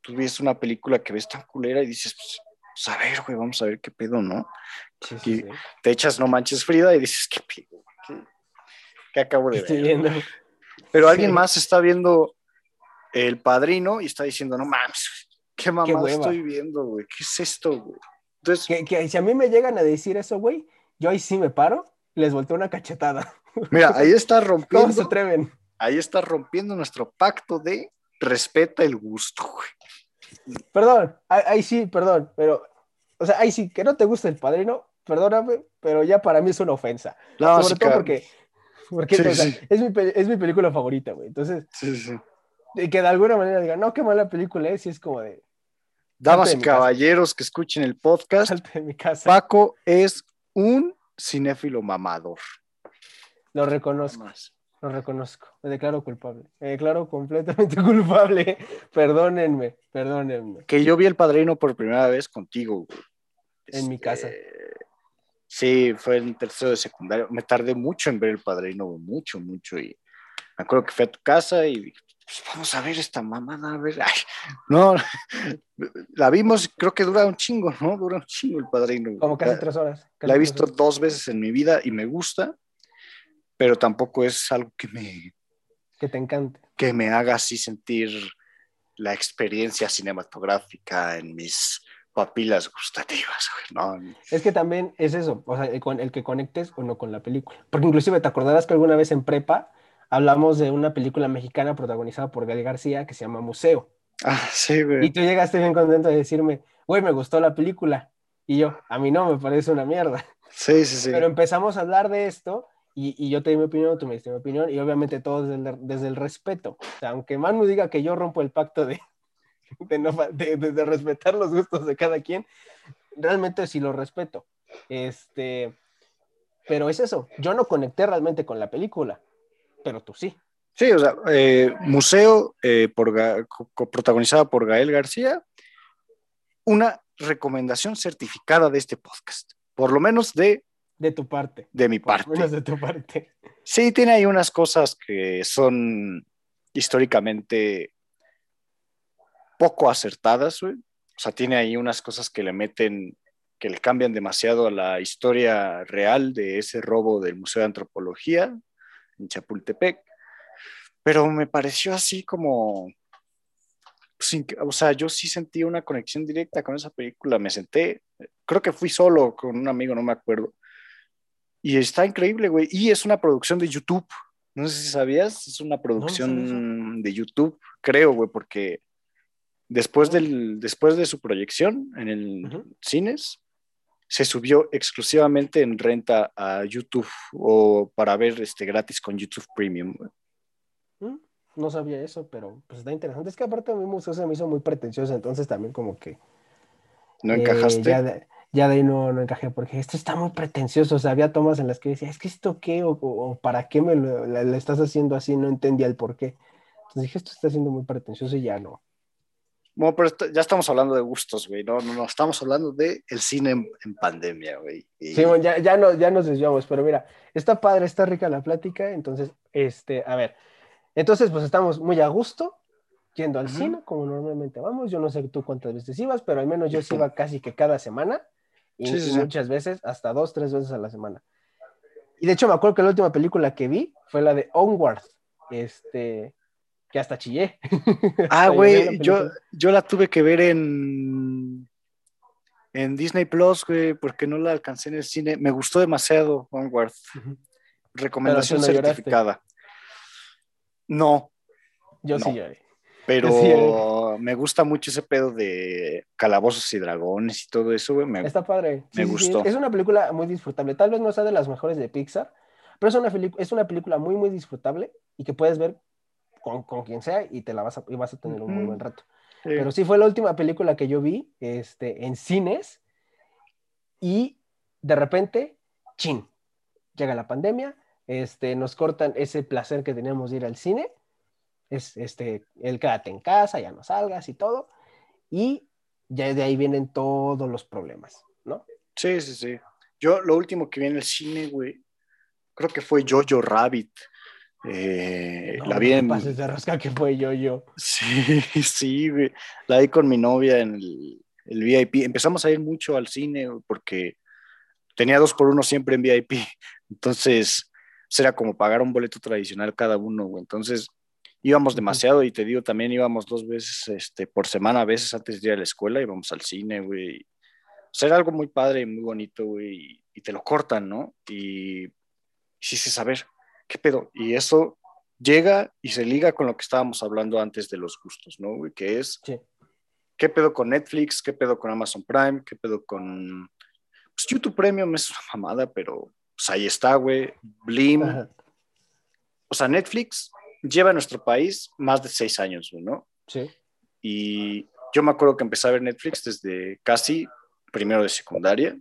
tú ves una película que ves tan culera y dices, pues, pues a ver, güey, vamos a ver qué pedo, ¿no? y te echas No Manches Frida y dices, qué pedo, que acabo de Estoy ver. Viendo. Pero alguien más está viendo El Padrino y está diciendo, no mames, qué mamá estoy viendo, güey, ¿qué es esto, güey? Entonces, que, si a mí me llegan a decir eso, güey, yo ahí sí me paro les volteo una cachetada. Mira, ahí está rompiendo. ¿Cómo se atreven? Ahí está rompiendo nuestro pacto de respeta el gusto, güey. Perdón, ahí, sí, perdón, pero, o sea, ahí sí, que no te gusta el padrino, perdóname, pero ya para mí es una ofensa. No, Sobre todo porque porque Es, mi, es, mi, película favorita, güey. Entonces, que de alguna manera digan, no, qué mala película es, y es como de. Damas y caballeros que escuchen el podcast, mi casa. Paco es un cinéfilo mamador. Lo reconozco. Lo reconozco, me declaro culpable, me declaro completamente culpable. Perdónenme, perdónenme. Que yo vi El Padrino por primera vez contigo. En mi casa. Este, sí, fue en tercero de secundario. Me tardé mucho en ver El Padrino, mucho, mucho. Y me acuerdo que fui a tu casa y dije, pues vamos a ver esta mamada, a ver. no, la vimos, creo que dura un chingo, ¿no? Dura un chingo El Padrino. Como casi tres horas. la he visto dos veces en mi vida y me gusta pero tampoco es algo que me... Que te encante. Que me haga así sentir la experiencia cinematográfica en mis papilas gustativas. ¿no? Es que también es eso, o sea, el, que conectes o no con la película. Porque inclusive te acordarás que alguna vez en prepa hablamos de una película mexicana protagonizada por Gael García que se llama Museo. Ah, sí, güey. Y tú llegaste bien contento de decirme, güey, me gustó la película. Y yo, a mí no, me parece una mierda. Sí, sí, sí. Pero empezamos a hablar de esto y, yo te di mi opinión, tú me diste mi opinión, y obviamente todo desde el, respeto. O sea, aunque Manu diga que yo rompo el pacto de, de, no, de, respetar los gustos de cada quien, realmente sí lo respeto. Este, pero es eso, yo no conecté realmente con la película, pero tú sí. Sí, o sea, eh, Museo, eh, por, protagonizada por Gael García, una recomendación certificada de este podcast, por lo menos de de tu parte. De mi parte. Menos de tu parte. Sí, tiene ahí unas cosas que son históricamente poco acertadas, güey. O sea, tiene ahí unas cosas que le meten, que le cambian demasiado a la historia real de ese robo del Museo de Antropología en Chapultepec. Pero me pareció así como, o sea, yo sí sentí una conexión directa con esa película. Me senté, creo que fui solo con un amigo, no me acuerdo. Y está increíble, güey. Y es una producción de YouTube. No sé si sabías, es una producción de YouTube, creo, güey, porque después, del, después de su proyección en el cines, se subió exclusivamente en renta a YouTube o para ver este gratis con YouTube Premium. Mm, no sabía eso, pero pues está interesante. Es que aparte a mí museo se me hizo muy pretencioso, entonces también como que... ¿No encajaste? Eh, ya de ahí no, no encajé porque esto está muy pretencioso. O sea, había tomas en las que decía, es que esto qué o, para qué me lo, estás haciendo así, no entendía el por qué. Entonces dije, esto está siendo muy pretencioso y ya no. Bueno, pero ya estamos hablando de gustos, güey. No, no, no, estamos hablando de el cine en, pandemia, güey. Sí, bueno, ya, ya, no, ya nos desviamos, pero mira, está padre, está rica la plática. Entonces, este, a ver, entonces pues estamos muy a gusto yendo al cine, como normalmente vamos. Yo no sé tú cuántas veces ibas, pero al menos yo sí iba casi que cada semana y, muchas veces, hasta dos, tres veces a la semana. Y de hecho me acuerdo que la última película que vi fue la de Onward, este, que hasta chillé. Ah, güey, yo, yo la tuve que ver en, en Disney Plus, güey, porque no la alcancé en el cine. Me gustó demasiado Onward. Recomendación certificada. No. Yo sí lloré. Pero me gusta mucho ese pedo de calabozos y dragones y todo eso, güey. Está padre. me gustó. Es una película muy disfrutable. Tal vez no sea de las mejores de Pixar, pero es una, es una película muy, muy disfrutable y que puedes ver con, con quien sea y te la vas a, y vas a tener un muy buen rato. Pero sí fue la última película que yo vi este, en cines y de repente, chin, llega la pandemia, este, nos cortan ese placer que teníamos de ir al cine es este, el quédate en casa, ya no salgas y todo, y ya de ahí vienen todos los problemas, ¿no? Sí, sí, sí. Yo lo último que vi en el cine, güey, creo que fue Jojo Rabbit. Eh, la vi en... pases de rasca que fue Jojo. Sí, sí, güey. La vi con mi novia en el, el VIP. Empezamos a ir mucho al cine porque tenía dos por uno siempre en VIP. Entonces, era como pagar un boleto tradicional cada uno, güey. Entonces, íbamos demasiado y te digo, también íbamos dos veces este, por semana, a veces antes de ir a la escuela, íbamos al cine, güey. O sea, era algo muy padre y muy bonito, güey, y, te lo cortan, ¿no? Y, sí sé saber, ¿qué pedo? Y eso llega y se liga con lo que estábamos hablando antes de los gustos, ¿no, güey? Que es, ¿qué pedo con Netflix? ¿Qué pedo con Amazon Prime? ¿Qué pedo con... Pues YouTube Premium es una mamada, pero pues ahí está, güey. Blim. O sea, Netflix lleva a nuestro país más de seis años, ¿no? Sí. Y yo me acuerdo que empecé a ver Netflix desde casi primero de secundaria.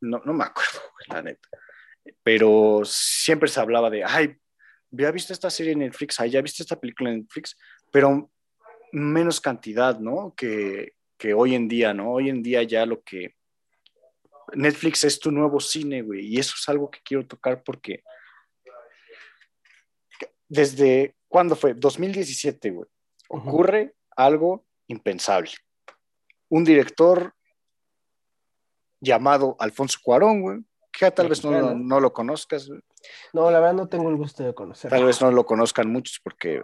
No, no me acuerdo, la neta. Pero siempre se hablaba de, ay, ya viste esta serie en Netflix, ah, ya viste esta película en Netflix, pero menos cantidad, ¿no? Que, que hoy en día, ¿no? Hoy en día ya lo que... Netflix es tu nuevo cine, güey, y eso es algo que quiero tocar porque desde, ¿cuándo fue? 2017, güey. Ocurre algo impensable. Un director llamado Alfonso Cuarón, güey, que tal vez no, no, lo conozcas. No, la verdad no tengo el gusto de conocerlo. Tal vez no lo conozcan muchos porque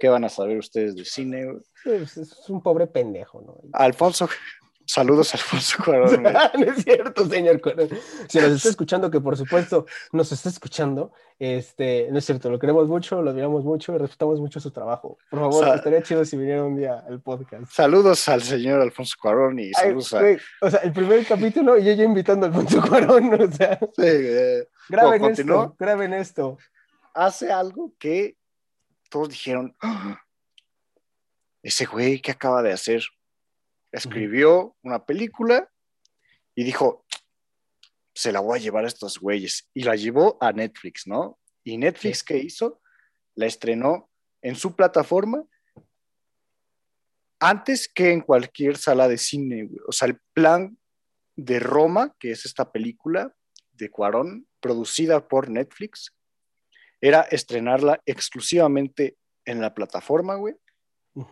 ¿qué van a saber ustedes de cine? Pues, es un pobre pendejo, ¿no? Alfonso, Saludos, Alfonso Cuarón. no es cierto, señor Cuarón. Si nos está escuchando, que por supuesto nos está escuchando, este, no es cierto, lo queremos mucho, lo admiramos mucho y respetamos mucho su trabajo. Por favor, estaría chido si viniera un día al podcast. Saludos al señor Alfonso Cuarón y saludos a... O sea, el primer capítulo y ya invitando a Alfonso Cuarón, o sea... Sí, eh, graben esto, graben esto. Hace algo que todos dijeron, ¡Ah! ese güey, ¿qué acaba de hacer? Escribió una película y dijo, se la voy a llevar a estos güeyes. Y la llevó a Netflix, ¿no? Y Netflix, ¿qué hizo? La estrenó en su plataforma antes que en cualquier sala de cine. O sea, el plan de Roma, que es esta película de Cuarón, producida por Netflix, era estrenarla exclusivamente en la plataforma, güey.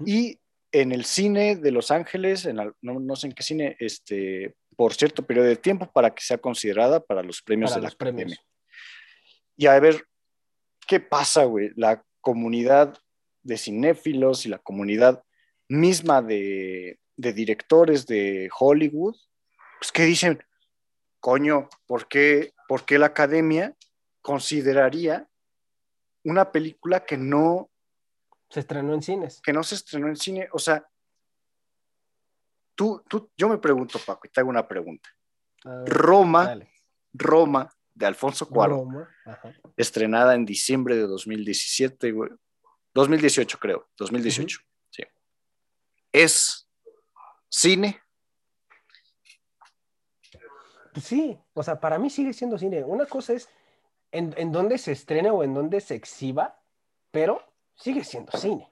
Y en el cine de Los Ángeles, en no, sé en qué cine, este, por cierto periodo de tiempo para que sea considerada para los premios de la premios. Y a ver, ¿qué pasa, güey? La comunidad de cinéfilos y la comunidad misma de, directores de Hollywood, pues que dicen, coño, ¿por qué, ¿por qué la academia consideraría una película que no se estrenó en cines. Que no se estrenó en cine. O sea, tú, tú yo me pregunto, Paco, y te hago una pregunta. Roma, Roma, de Alfonso Cuarón, estrenada en diciembre de 2017, güey. 2018, creo. 2018. Sí. ¿Es cine? Sí, o sea, para mí sigue siendo cine. Una cosa es en, en dónde se estrena o en dónde se exhiba, pero sigue siendo cine.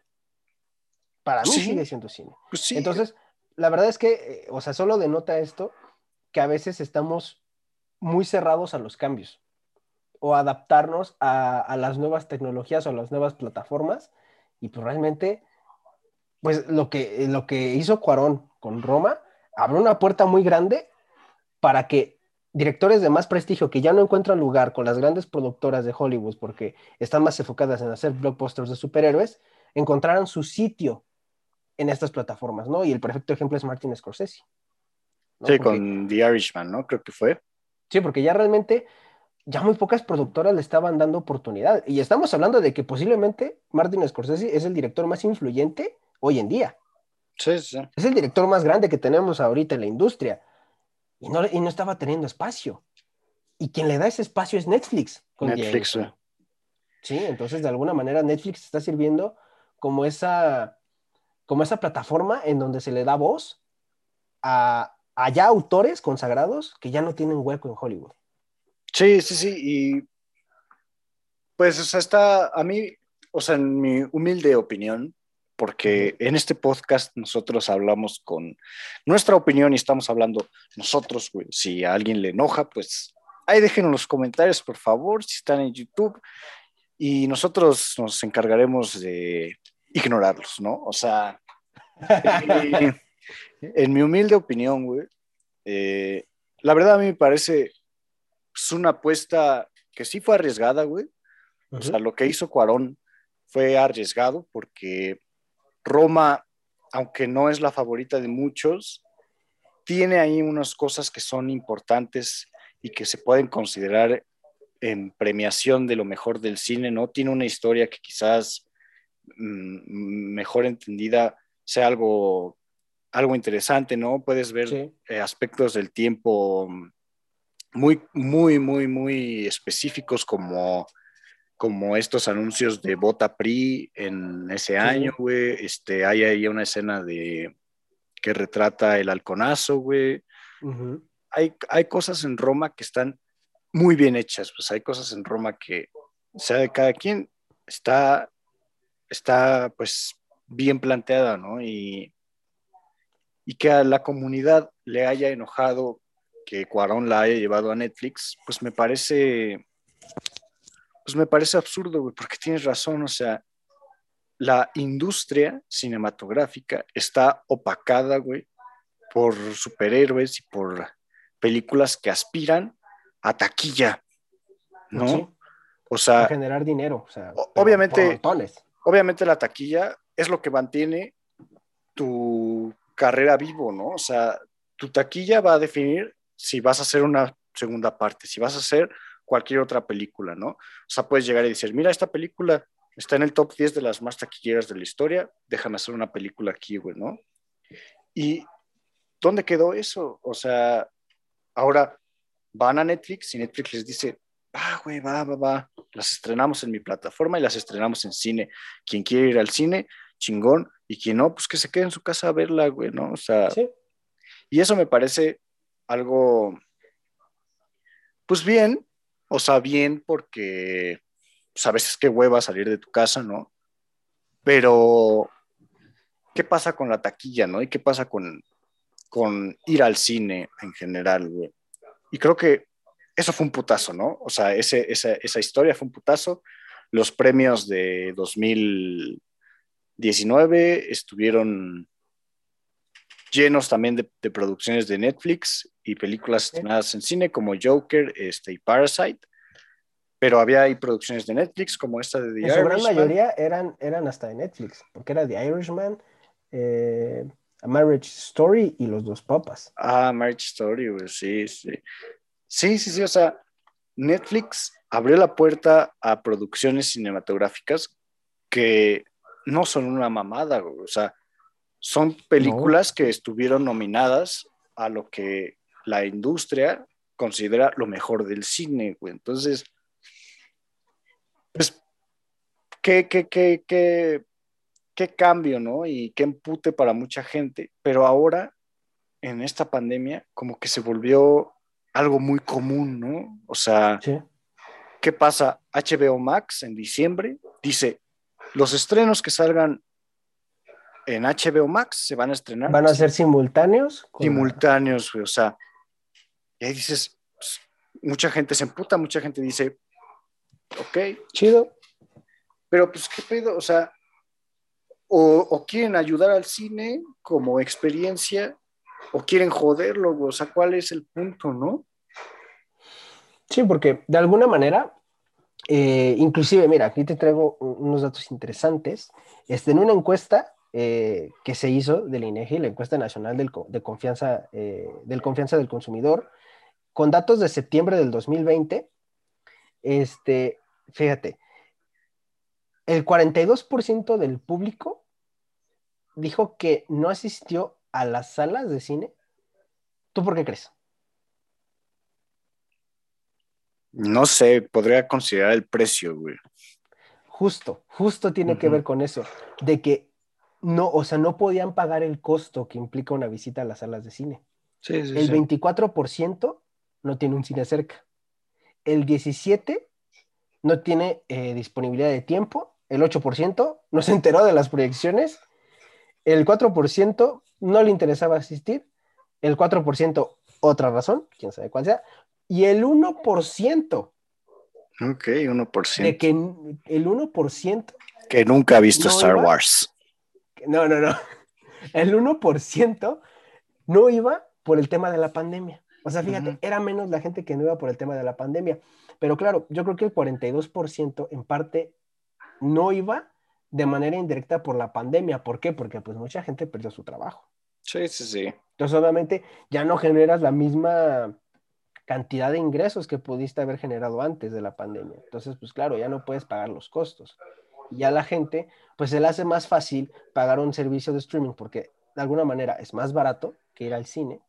Para mí sigue siendo cine. Pues Entonces, la verdad es que, eh, o sea, solo denota esto que a veces estamos muy cerrados a los cambios o adaptarnos a, las nuevas tecnologías o a las nuevas plataformas. Y pues realmente, pues lo que, lo que hizo Cuarón con Roma abrió una puerta muy grande para que directores de más prestigio que ya no encuentran lugar con las grandes productoras de Hollywood porque están más enfocadas en hacer blockbusters de superhéroes, encontraran su sitio en estas plataformas, ¿no? Y el perfecto ejemplo es Martin Scorsese. Sí, con The Irishman, ¿no? Creo que fue. Sí, porque ya realmente, ya muy pocas productoras le estaban dando oportunidad. Y estamos hablando de que posiblemente Martin Scorsese es el director más influyente hoy en día. Sí, sí. Es el director más grande que tenemos ahorita en la industria y no, y no estaba teniendo espacio. Y quien le da ese espacio es Netflix. Netflix, Sí, entonces de alguna manera Netflix está sirviendo como esa, como esa plataforma en donde se le da voz a, a ya autores consagrados que ya no tienen hueco en Hollywood. Sí, sí, sí. Y pues, o sea, está a mí, o sea, en mi humilde opinión, porque en este podcast nosotros hablamos con nuestra opinión y estamos hablando nosotros, güey. Si a alguien le enoja, pues ahí déjenos los comentarios, por favor, si están en YouTube. Y nosotros nos encargaremos de ignorarlos, ¿no? O sea, en, mi humilde opinión, güey, eh, la verdad a mí me parece pues, una apuesta que sí fue arriesgada, güey. O sea, lo que hizo Cuarón fue arriesgado porque Roma, aunque no es la favorita de muchos, tiene ahí unas cosas que son importantes y que se pueden considerar en premiación de lo mejor del cine, ¿no? Tiene una historia que quizás mm, mejor entendida sea algo, algo interesante, ¿no? Puedes ver eh, aspectos del tiempo muy, muy, muy, muy específicos como como estos anuncios de Bota Pri en ese año, güey. Este, hay ahí una escena de que retrata el halconazo, güey. hay, hay cosas en Roma que están muy bien hechas, pues hay cosas en Roma que, sea de cada quien, está, está pues bien planteada, ¿no? Y, y que a la comunidad le haya enojado que Cuarón la haya llevado a Netflix, pues me parece, pues me parece absurdo, güey, porque tienes razón, o sea, la industria cinematográfica está opacada, güey, por superhéroes y por películas que aspiran a taquilla, ¿no? O sea, a generar dinero, o sea, obviamente, obviamente la taquilla es lo que mantiene tu carrera vivo, ¿no? O sea, tu taquilla va a definir si vas a hacer una segunda parte, si vas a hacer cualquier otra película, ¿no? O sea, puedes llegar y decir, mira, esta película está en el top 10 de las más taquilleras de la historia, déjame hacer una película aquí, güey, ¿no? Y ¿dónde quedó eso? O sea, ahora van a Netflix y Netflix les dice, ah, güey, va, va, va, las estrenamos en mi plataforma y las estrenamos en cine. Quien quiere ir al cine, chingón, y quien no, pues que se quede en su casa a verla, güey, ¿no? O sea, y eso me parece algo, pues bien, o sea, bien porque pues a veces qué hueva salir de tu casa, ¿no? Pero, ¿qué pasa con la taquilla, no? ¿Y qué pasa con, con ir al cine en general, güey? Y creo que eso fue un putazo, ¿no? O sea, ese, esa, esa historia fue un putazo. Los premios de 2019 estuvieron llenos también de, de, producciones de Netflix y películas estrenadas en cine como Joker este, y Parasite. Pero había ahí producciones de Netflix como esta de The en Irishman. su gran mayoría eran, eran hasta de Netflix, porque era The Irishman, eh, A Marriage Story y Los Dos Papas. Ah, Marriage Story, sí, sí. Sí, sí, sí, o sea, Netflix abrió la puerta a producciones cinematográficas que no son una mamada, o sea, son películas que estuvieron nominadas a lo que la industria considera lo mejor del cine, güey. Entonces, pues, qué, qué, qué, qué, qué cambio, ¿no? Y qué empute para mucha gente, pero ahora, en esta pandemia, como que se volvió algo muy común, ¿no? O sea, ¿qué pasa? HBO Max en diciembre dice, los estrenos que salgan en HBO Max se van a estrenar. ¿Van a ser simultáneos? Simultáneos, o sea, y ahí dices, pues, mucha gente se emputa, mucha gente dice, ok. Chido. Pero pues, ¿qué pedo? O sea, o, quieren ayudar al cine como experiencia, o quieren joderlo, o sea, ¿cuál es el punto, no? Sí, porque de alguna manera, eh, inclusive, mira, aquí te traigo unos datos interesantes. Este, en una encuesta eh, que se hizo del INEGI, la encuesta nacional del, de confianza, eh, del confianza del consumidor, con datos de septiembre del 2020, este, fíjate, el 42% del público dijo que no asistió a las salas de cine. ¿Tú por qué crees? No sé, podría considerar el precio, güey. Justo, justo tiene que ver con eso, de que no, o sea, no podían pagar el costo que implica una visita a las salas de cine. Sí, sí, el 24% no tiene un cine cerca. El 17% no tiene eh, disponibilidad de tiempo. El 8% no se enteró de las proyecciones. El 4% no le interesaba asistir. El 4% otra razón, quién sabe cuál sea. Y el 1%. Ok, 1%. De que el 1%. Que nunca ha visto Star Wars. No, no, no. El 1% no iba por el tema de la pandemia. O sea, fíjate, era menos la gente que no iba por el tema de la pandemia. Pero claro, yo creo que el 42% en parte no iba de manera indirecta por la pandemia. ¿Por qué? Porque pues mucha gente perdió su trabajo. Sí, sí, sí. Entonces, obviamente, ya no generas la misma cantidad de ingresos que pudiste haber generado antes de la pandemia. Entonces, pues claro, ya no puedes pagar los costos y a la gente pues se le hace más fácil pagar un servicio de streaming porque de alguna manera es más barato que ir al cine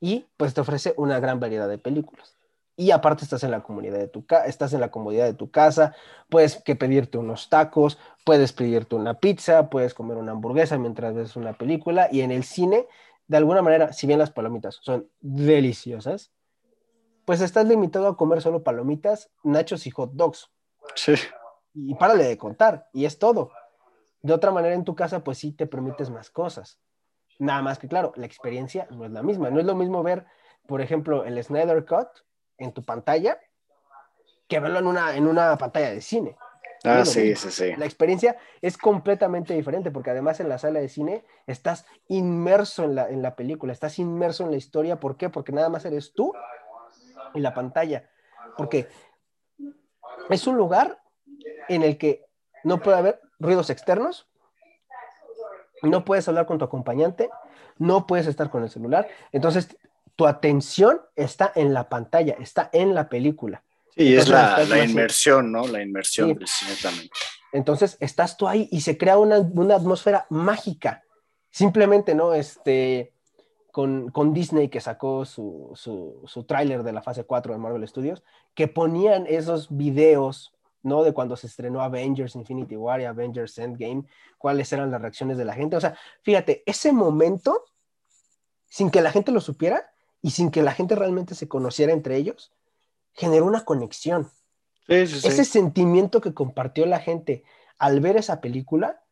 y pues te ofrece una gran variedad de películas. Y aparte estás en la comunidad de tu estás en la comodidad de tu casa, puedes que pedirte unos tacos, puedes pedirte una pizza, puedes comer una hamburguesa mientras ves una película y en el cine, de alguna manera, si bien las palomitas son deliciosas, pues estás limitado a comer solo palomitas, nachos y hot dogs. Sí. y párale de contar, y es todo. De otra manera, en tu casa, pues sí te permites más cosas. Nada más que, claro, la experiencia no es la misma. No es lo mismo ver, por ejemplo, el Snyder Cut en tu pantalla que verlo en una, en una pantalla de cine. Ah, sí, sí, sí. La experiencia es completamente diferente porque además en la sala de cine estás inmerso en la, en la película, estás inmerso en la historia. ¿Por qué? Porque nada más eres tú y la pantalla. Porque es un lugar en el que no puede haber ruidos externos, no puedes hablar con tu acompañante, no puedes estar con el celular. Entonces, tu atención está en la pantalla, está en la película. Sí, es la, inmersión, ¿no? La inmersión del cine también. Entonces, estás tú ahí y se crea una, atmósfera mágica. Simplemente, ¿no? Este, con, Disney que sacó su, su, su tráiler de la fase 4 de Marvel Studios, que ponían esos videos, ¿no? De cuando se estrenó Avengers Infinity War y Avengers Endgame, cuáles eran las reacciones de la gente. O sea, fíjate, ese momento, sin que la gente lo supiera y sin que la gente realmente se conociera entre ellos, generó una conexión. Ese sentimiento que compartió la gente al ver esa película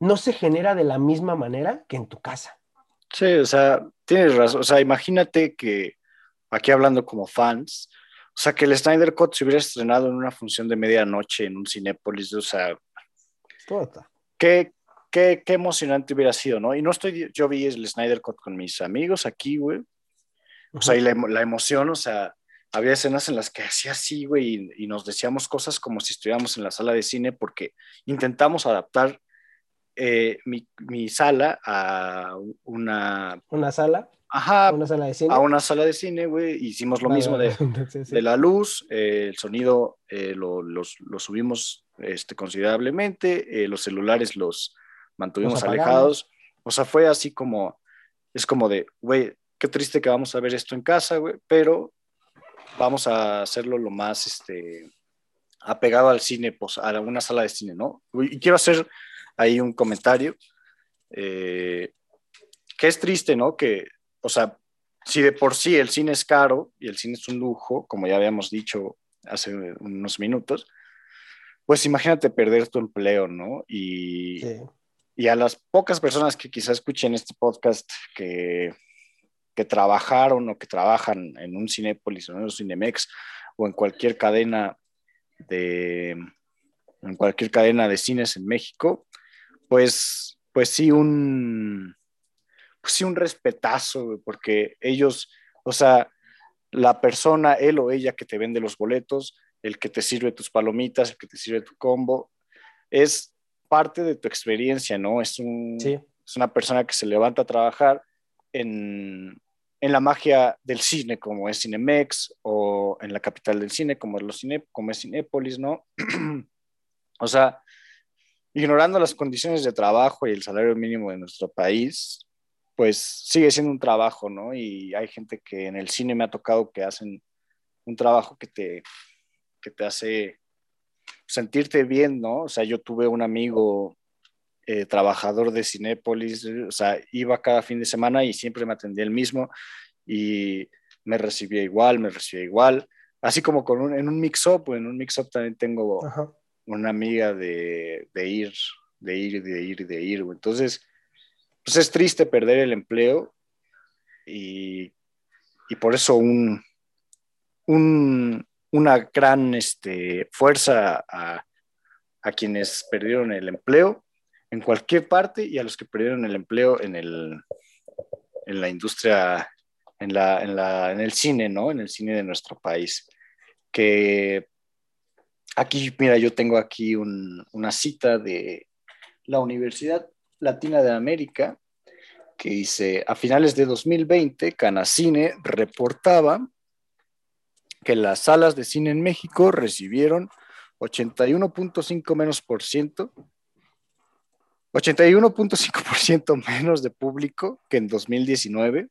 no se genera de la misma manera que en tu casa. Sí, o sea, tienes razón. O sea, imagínate que aquí hablando como fans, o sea, que el Snyder Cut se hubiera estrenado en una función de medianoche en un Cinépolis, o sea, qué, qué, qué emocionante hubiera sido, ¿no? Y no estoy, yo vi el Snyder Cut con mis amigos aquí, güey. O sea, y la, la emoción, o sea, había escenas en las que hacía así, güey, y, nos decíamos cosas como si estuviéramos en la sala de cine porque intentamos adaptar eh, mi, sala a una... ¿Una sala? Ajá. ¿Una sala de cine? A una sala de cine, güey. Hicimos lo mismo de, de, la luz, eh, el sonido eh, lo, subimos este, considerablemente, los celulares los mantuvimos alejados. O sea, fue así como, es como de, güey, qué triste que vamos a ver esto en casa, güey, pero vamos a hacerlo lo más este, apegado al cine, pues, a una sala de cine, ¿no? Y quiero hacer ahí un comentario, eh, que es triste, ¿no? Que, o sea, si de por sí el cine es caro y el cine es un lujo, como ya habíamos dicho hace unos minutos, pues imagínate perder tu empleo, ¿no? Y, y a las pocas personas que quizás escuchen este podcast que que trabajaron o que trabajan en un Cinépolis o en un Cinemex o en cualquier cadena de en cualquier cadena de cines en México, pues, pues sí un pues sí un respetazo, porque ellos, o sea, la persona, él o ella que te vende los boletos, el que te sirve tus palomitas, el que te sirve tu combo, es parte de tu experiencia, ¿no? Es, un, es una persona que se levanta a trabajar en, en la magia del cine, como es Cinemex, o en la capital del cine, como es, los cine, como es Cinépolis, ¿no? o sea, ignorando las condiciones de trabajo y el salario mínimo de nuestro país, pues sigue siendo un trabajo, ¿no? Y hay gente que en el cine me ha tocado que hacen un trabajo que te, que te hace sentirte bien, ¿no? O sea, yo tuve un amigo eh, trabajador de Cinépolis, o sea, iba cada fin de semana y siempre me atendía el mismo y me recibía igual, me recibía igual, así como con un, en un mix-up, en un mix-up también tengo una amiga de, de, ir, de ir, de ir, de ir, entonces, pues es triste perder el empleo y, y por eso un, un, una gran este, fuerza a, a quienes perdieron el empleo en cualquier parte y a los que perdieron el empleo en, el, en la industria, en, la, en, la, en el cine, ¿no? En el cine de nuestro país. Que aquí, mira, yo tengo aquí una cita de la Universidad Latina de América que dice, a finales de 2020, Canacine reportaba que las salas de cine en México recibieron 81.5 menos por ciento 81.5% menos de público que en 2019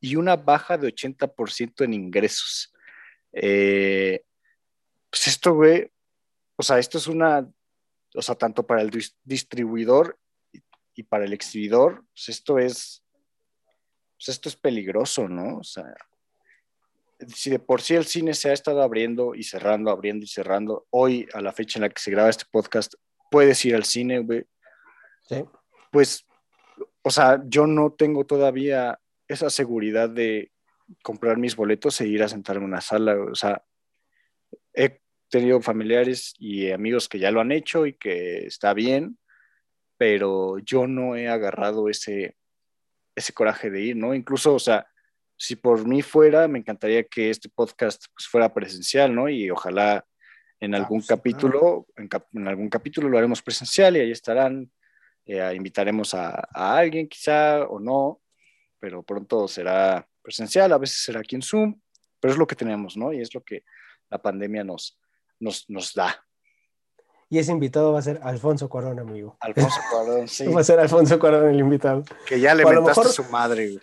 y una baja de 80% en ingresos. Eh, pues esto, güey, o sea, esto es una, o sea, tanto para el distribuidor y, para el exhibidor, pues esto es, pues esto es peligroso, ¿no? O sea, si de por sí el cine se ha estado abriendo y cerrando, abriendo y cerrando, hoy a la fecha en la que se graba este podcast, puedes ir al cine, güey. Sí. Pues, o sea, yo no tengo todavía esa seguridad de comprar mis boletos e ir a sentarme en una sala, o sea, he tenido familiares y amigos que ya lo han hecho y que está bien, pero yo no he agarrado ese, ese coraje de ir, ¿no? Incluso, o sea, si por mí fuera, me encantaría que este podcast pues, fuera presencial, ¿no? Y ojalá en ah, algún capítulo, en, algún capítulo lo haremos presencial y ahí estarán, eh, invitaremos a, a, alguien quizá o no, pero pronto será presencial, a veces será aquí en Zoom, pero es lo que tenemos, ¿no? Y es lo que la pandemia nos, nos, nos da. Y ese invitado va a ser Alfonso Cuarón, amigo. Alfonso Cuarón, sí. Va a ser Alfonso Cuarón el invitado. Que ya le metaste a su madre, güey.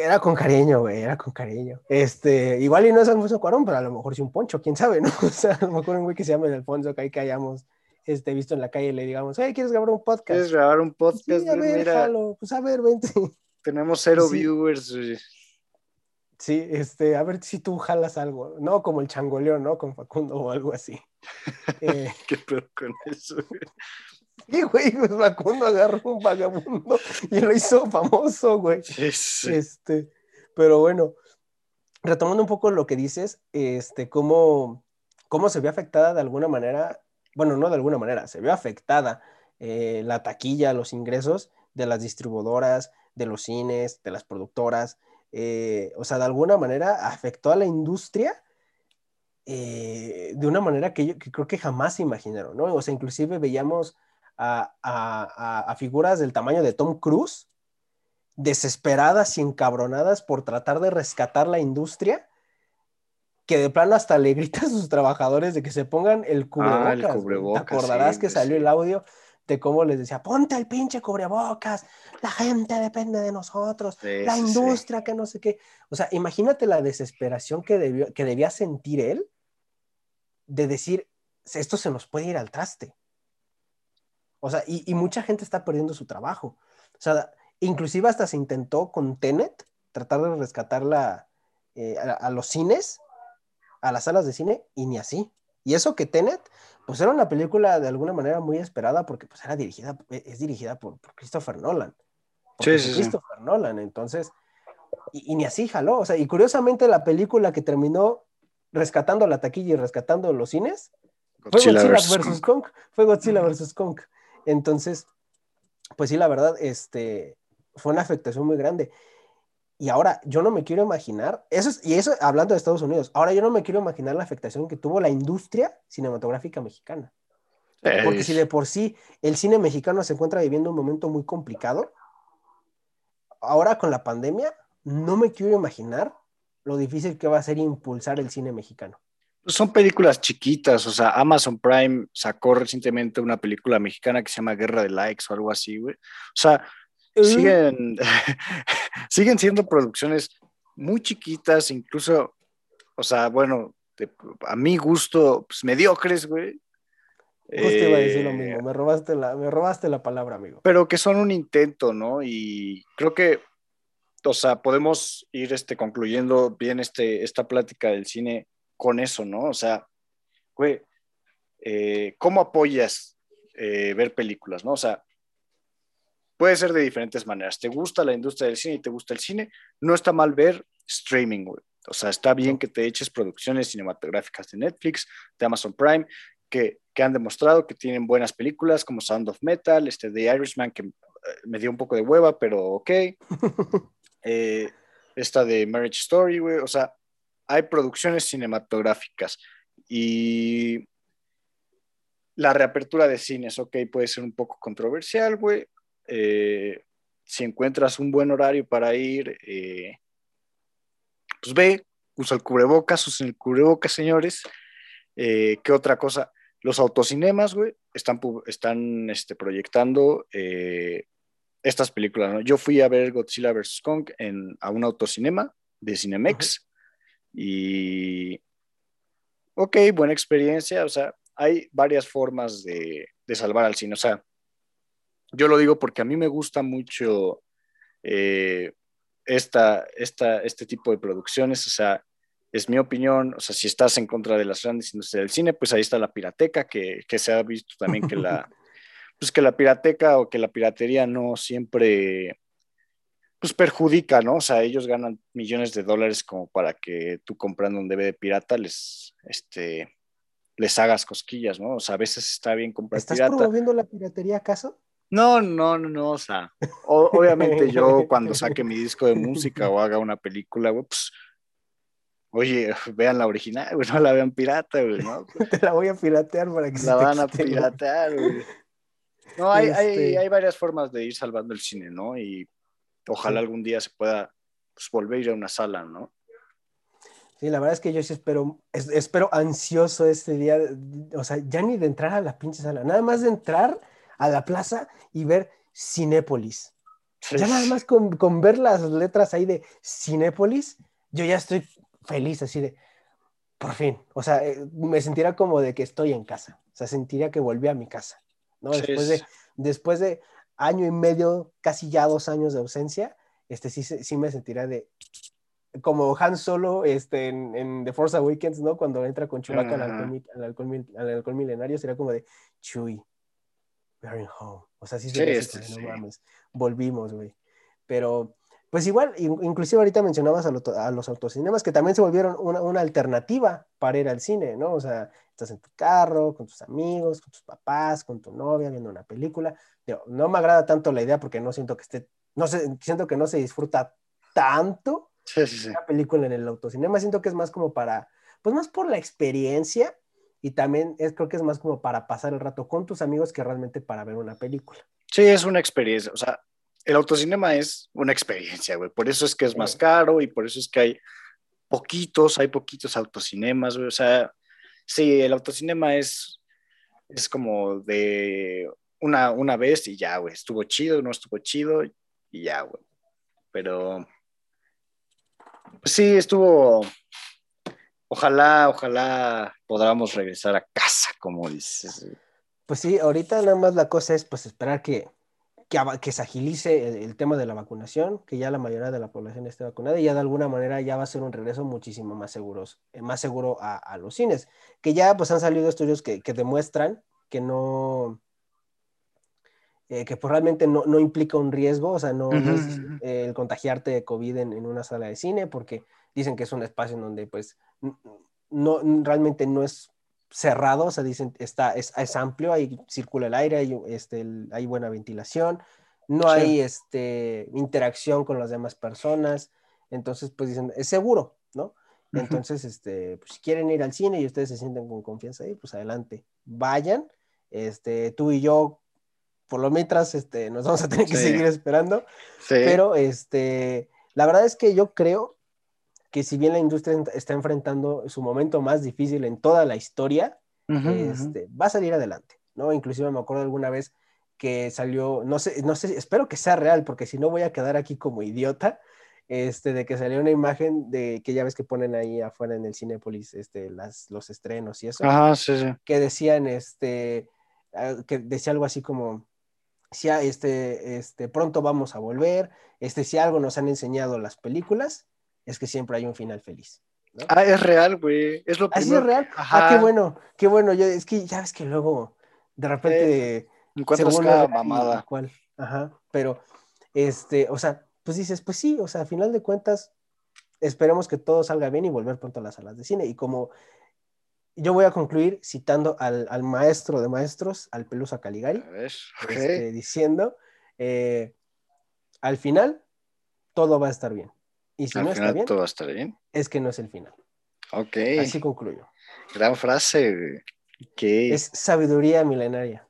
Era con cariño, güey, era con cariño. Este, igual y no es Alfonso Cuarón, pero a lo mejor sí un poncho, quién sabe, ¿no? O sea, a lo mejor un güey que se llame Alfonso, que ahí que hayamos este, visto en la calle y le digamos, hey, ¿quieres grabar un podcast? ¿Quieres grabar un podcast? Sí, a ver, Mira, pues a ver, vente. Tenemos cero viewers, güey. Sí, este, a ver si tú jalas algo, no como el changoleón, ¿no? Con Facundo o algo así. Eh, ¿Qué pedo con eso? Sí, güey, pues Facundo agarró un vagabundo y lo hizo famoso, güey. Este, pero bueno, retomando un poco lo que dices, este, cómo, cómo se ve afectada de alguna manera, bueno, no de alguna manera, se ve afectada eh, la taquilla, los ingresos de las distribuidoras, de los cines, de las productoras, eh, o sea, de alguna manera afectó a la industria eh, de una manera que, yo, creo que jamás se imaginaron, ¿no? O sea, inclusive veíamos a, figuras del tamaño de Tom Cruise desesperadas y encabronadas por tratar de rescatar la industria, que de plano hasta le grita a sus trabajadores de que se pongan el cubrebocas. Ah, ¿Te acordarás que salió el audio de cómo les decía, ponte el pinche cubrebocas, la gente depende de nosotros, la industria, que no sé qué. O sea, imagínate la desesperación que, debió, que debía sentir él de decir, esto se nos puede ir al traste. O sea, y, mucha gente está perdiendo su trabajo. O sea, inclusive hasta se intentó con Tenet tratar de rescatar eh, a los cines, a las salas de cine, y ni así. Y eso que Tenet pues era una película de alguna manera muy esperada porque pues era dirigida, e, es dirigida por, Christopher Nolan. Sí, sí, Christopher Nolan, entonces, y, ni así jaló, o sea, y curiosamente la película que terminó rescatando la taquilla y rescatando los cines fue Godzilla vs. Kong. fue Godzilla vs. Kong. Entonces, pues sí, la verdad, este, fue una afectación muy grande. Y ahora yo no me quiero imaginar, eso es, y eso hablando de Estados Unidos, ahora yo no me quiero imaginar la afectación que tuvo la industria cinematográfica mexicana. Porque si de por sí el cine mexicano se encuentra viviendo un momento muy complicado, ahora con la pandemia, no me quiero imaginar lo difícil que va a ser impulsar el cine mexicano. Son películas chiquitas, o sea, Amazon Prime sacó recientemente una película mexicana que se llama Guerra de Likes o algo así, güey. O sea, siguen, siguen siendo producciones muy chiquitas, incluso, o sea, bueno, a mi gusto, pues mediocres, güey. Justo iba a decir lo eh, mismo, me robaste, la, me robaste la palabra, amigo. Pero que son un intento, ¿no? Y creo que, o sea, podemos ir este, concluyendo bien este, esta plática del cine con eso, ¿no? O sea, güey, eh, ¿cómo apoyas eh, ver películas, ¿no? O sea, Puede ser de diferentes maneras. ¿Te gusta la industria del cine y te gusta el cine? No está mal ver streaming, güey. O sea, está bien que te eches producciones cinematográficas de Netflix, de Amazon Prime, que, que han demostrado que tienen buenas películas como Sound of Metal, este The Irishman, que eh, me dio un poco de hueva, pero ok. Eh, esta de Marriage Story, güey. O sea, hay producciones cinematográficas y la reapertura de cines, ok, puede ser un poco controversial, güey. Eh, si encuentras un buen horario para ir, eh, pues ve, usa el cubrebocas, usa el cubrebocas, señores. Eh, ¿Qué otra cosa? Los autocinemas, güey, están, están este, proyectando estas películas. Yo fui a ver Godzilla vs. Kong en, a un autocinema de Cinemex y, ok, buena experiencia. O sea, hay varias formas de, de salvar al cine. O sea, yo lo digo porque a mí me gusta mucho eh, esta, esta, este tipo de producciones, o sea, es mi opinión, o sea, si estás en contra de las grandes industrias del cine, pues ahí está la pirateca, que, que se ha visto también que la, pues que la pirateca o que la piratería no siempre pues perjudica, ¿no? O sea, ellos ganan millones de dólares como para que tú comprando un DVD pirata les, este, les hagas cosquillas, ¿no? O sea, a veces está bien comprar ¿Estás promoviendo la piratería acaso? No, no, no, no, o sea, obviamente yo cuando saque mi disco de música o haga una película, güey, pues, oye, vean la original, güey, no la vean pirata, güey, ¿no? Te la voy a piratear para que La van a piratear, güey. No, hay, hay, este hay varias formas de ir salvando el cine, ¿no? Y ojalá algún día se pueda pues, volver a ir a una sala, ¿no? Sí, la verdad es que yo sí espero, espero ansioso este día, o sea, ya ni de entrar a la pinche sala, nada más de entrar a la plaza y ver Cinépolis. Ya nada más con, con, ver las letras ahí de Cinépolis, yo ya estoy feliz, así de, por fin, o sea, eh, me sentiría como de que estoy en casa, o sea, sentiría que volví a mi casa, ¿no? Después, de, después de año y medio, casi ya dos años de ausencia, este, sí, sí me sentirá de, como Han Solo este, en, The Force Awakens, ¿no? Cuando entra con Chewbacca al, alcohol, al, milenario, sería como de, Chewie, we're home. O sea, sí, sí, no mames, volvimos, güey. Pero, pues igual, inclusive ahorita mencionabas a, los autocinemas que también se volvieron una, una, alternativa para ir al cine, ¿no? O sea, estás en tu carro, con tus amigos, con tus papás, con tu novia, viendo una película no me agrada tanto la idea porque no siento que esté, no sé, siento que no se disfruta tanto sí, sí, la película en el autocinema, siento que es más como para, pues más por la experiencia y también es, creo que es más como para pasar el rato con tus amigos que realmente para ver una película. Sí, es una experiencia, o sea, el autocinema es una experiencia, güey, por eso es que es más caro y por eso es que hay poquitos, hay poquitos autocinemas, güey, o sea, sí, el autocinema es, es como de una, una vez y ya, güey, estuvo chido, no estuvo chido y ya, güey. Pero, pues sí, estuvo, ojalá, ojalá podamos regresar a casa, como dices. Pues sí, ahorita nada más la cosa es pues esperar que, que, se agilice el, tema de la vacunación, que ya la mayoría de la población esté vacunada y ya de alguna manera ya va a ser un regreso muchísimo más seguros, eh, más seguro a, los cines, que ya pues han salido estudios que, que demuestran que no, eh, que pues, realmente no, no, implica un riesgo, o sea, no, es el contagiarte de COVID en, una sala de cine, porque dicen que es un espacio en donde pues no, realmente no es cerrado, o sea, dicen, está, es, es amplio, ahí circula el aire, hay, este, hay buena ventilación, no hay este, interacción con las demás personas, entonces pues dicen, es seguro, ¿no? Entonces, este, pues, si quieren ir al cine y ustedes se sienten con confianza ahí, pues adelante, vayan. Este, tú y yo por lo mientras este, nos vamos a tener que seguir esperando. Pero este, la verdad es que yo creo que si bien la industria está enfrentando su momento más difícil en toda la historia, este, va a salir adelante, ¿no? Inclusive me acuerdo alguna vez que salió, no sé, no sé, espero que sea real, porque si no voy a quedar aquí como idiota, este, de que salió una imagen de que ya ves que ponen ahí afuera en el Cinepolis, este, las, los estrenos y eso, que decían, este, ah, que decía algo así como, si este, este, pronto vamos a volver, este, si algo nos han enseñado las películas, es que siempre hay un final feliz. Ah, es real, güey. Es lo primero. ¿Ah, es real? Ah, qué bueno, qué bueno. Yo, es que ya ves que luego, de repente, eh, encuentras cada mamada. Cual, ajá, pero, este, o sea, pues dices, pues sí, o sea, a final de cuentas, esperemos que todo salga bien y volver pronto a las salas de cine. Y como yo voy a concluir citando al, al maestro de maestros, al Pelusa Caligari, este, diciendo, eh, al final, todo va a estar bien. Y si no está bien, todo va a estar bien, es que no es el final. Ok. Así concluyo. Gran frase. Es sabiduría milenaria.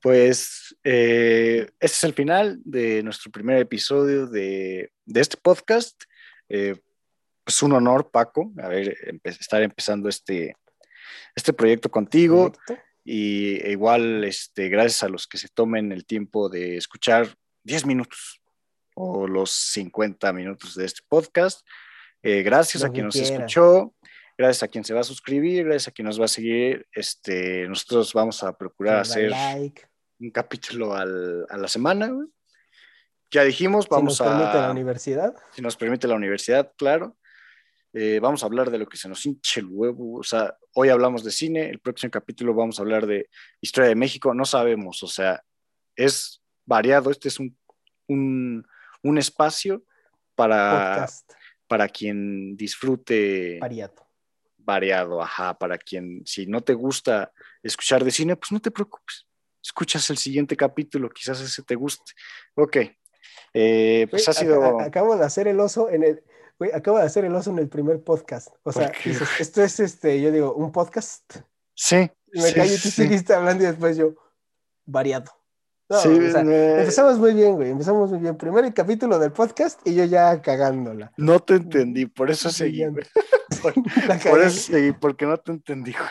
Pues eh, este es el final de nuestro primer episodio de, de este podcast. Eh, pues un honor, Paco, a ver, estar empezando este, este proyecto contigo. Y e igual, este, gracias a los que se tomen el tiempo de escuchar 10 minutos o los 50 minutos de este podcast. Eh, gracias a quien nos escuchó, gracias a quien se va a suscribir, gracias a quien nos va a seguir. Este, nosotros vamos a procurar hacer un capítulo a la semana. Ya dijimos, vamos a. Si nos permite la universidad. Si nos permite la universidad, claro. Eh, vamos a hablar de lo que se nos hinche el huevo. O sea, hoy hablamos de cine, el próximo capítulo vamos a hablar de historia de México. No sabemos, o sea, es variado. Este es un, un, un espacio para, Podcast para quien disfrute variado. variado, ajá, para quien, si no te gusta escuchar de cine, pues no te preocupes. Escuchas el siguiente capítulo, quizás ese te guste. Ok. Eh, pues ha sido. ac- ac- acabo de hacer el oso en el. güey, acabo de hacer el oso en el primer podcast. O sea, dices, esto es este, yo digo, un podcast. Sí. Y me sí, callo y tú sí. seguiste hablando y después yo, variado. No, Sí, o sea, me- empezamos muy bien, güey. Empezamos muy bien. Primer capítulo del podcast y yo ya cagándola. No te entendí, por eso seguí. Por, eso seguí, porque no te entendí. güey.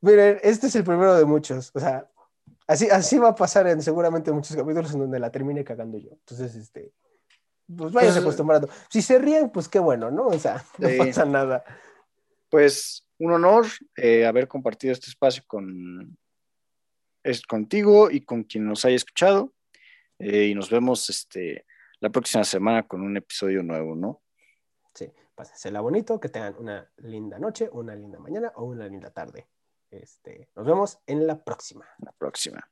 Miren, este es el primero de muchos. O sea, así, así va a pasar en seguramente muchos capítulos en donde la termine cagando yo. Entonces, este, pues vayas Pues, acostumbrando. Si se ríen, pues qué bueno, ¿no? O sea, no pasa nada. Pues un honor eh, haber compartido este espacio con es contigo y con quien nos haya escuchado. Eh, y nos vemos este, la próxima semana con un episodio nuevo, ¿no? Sí, pásensela bonito, que tengan una linda noche, una linda mañana o una linda tarde. Este, nos vemos en la próxima. La próxima.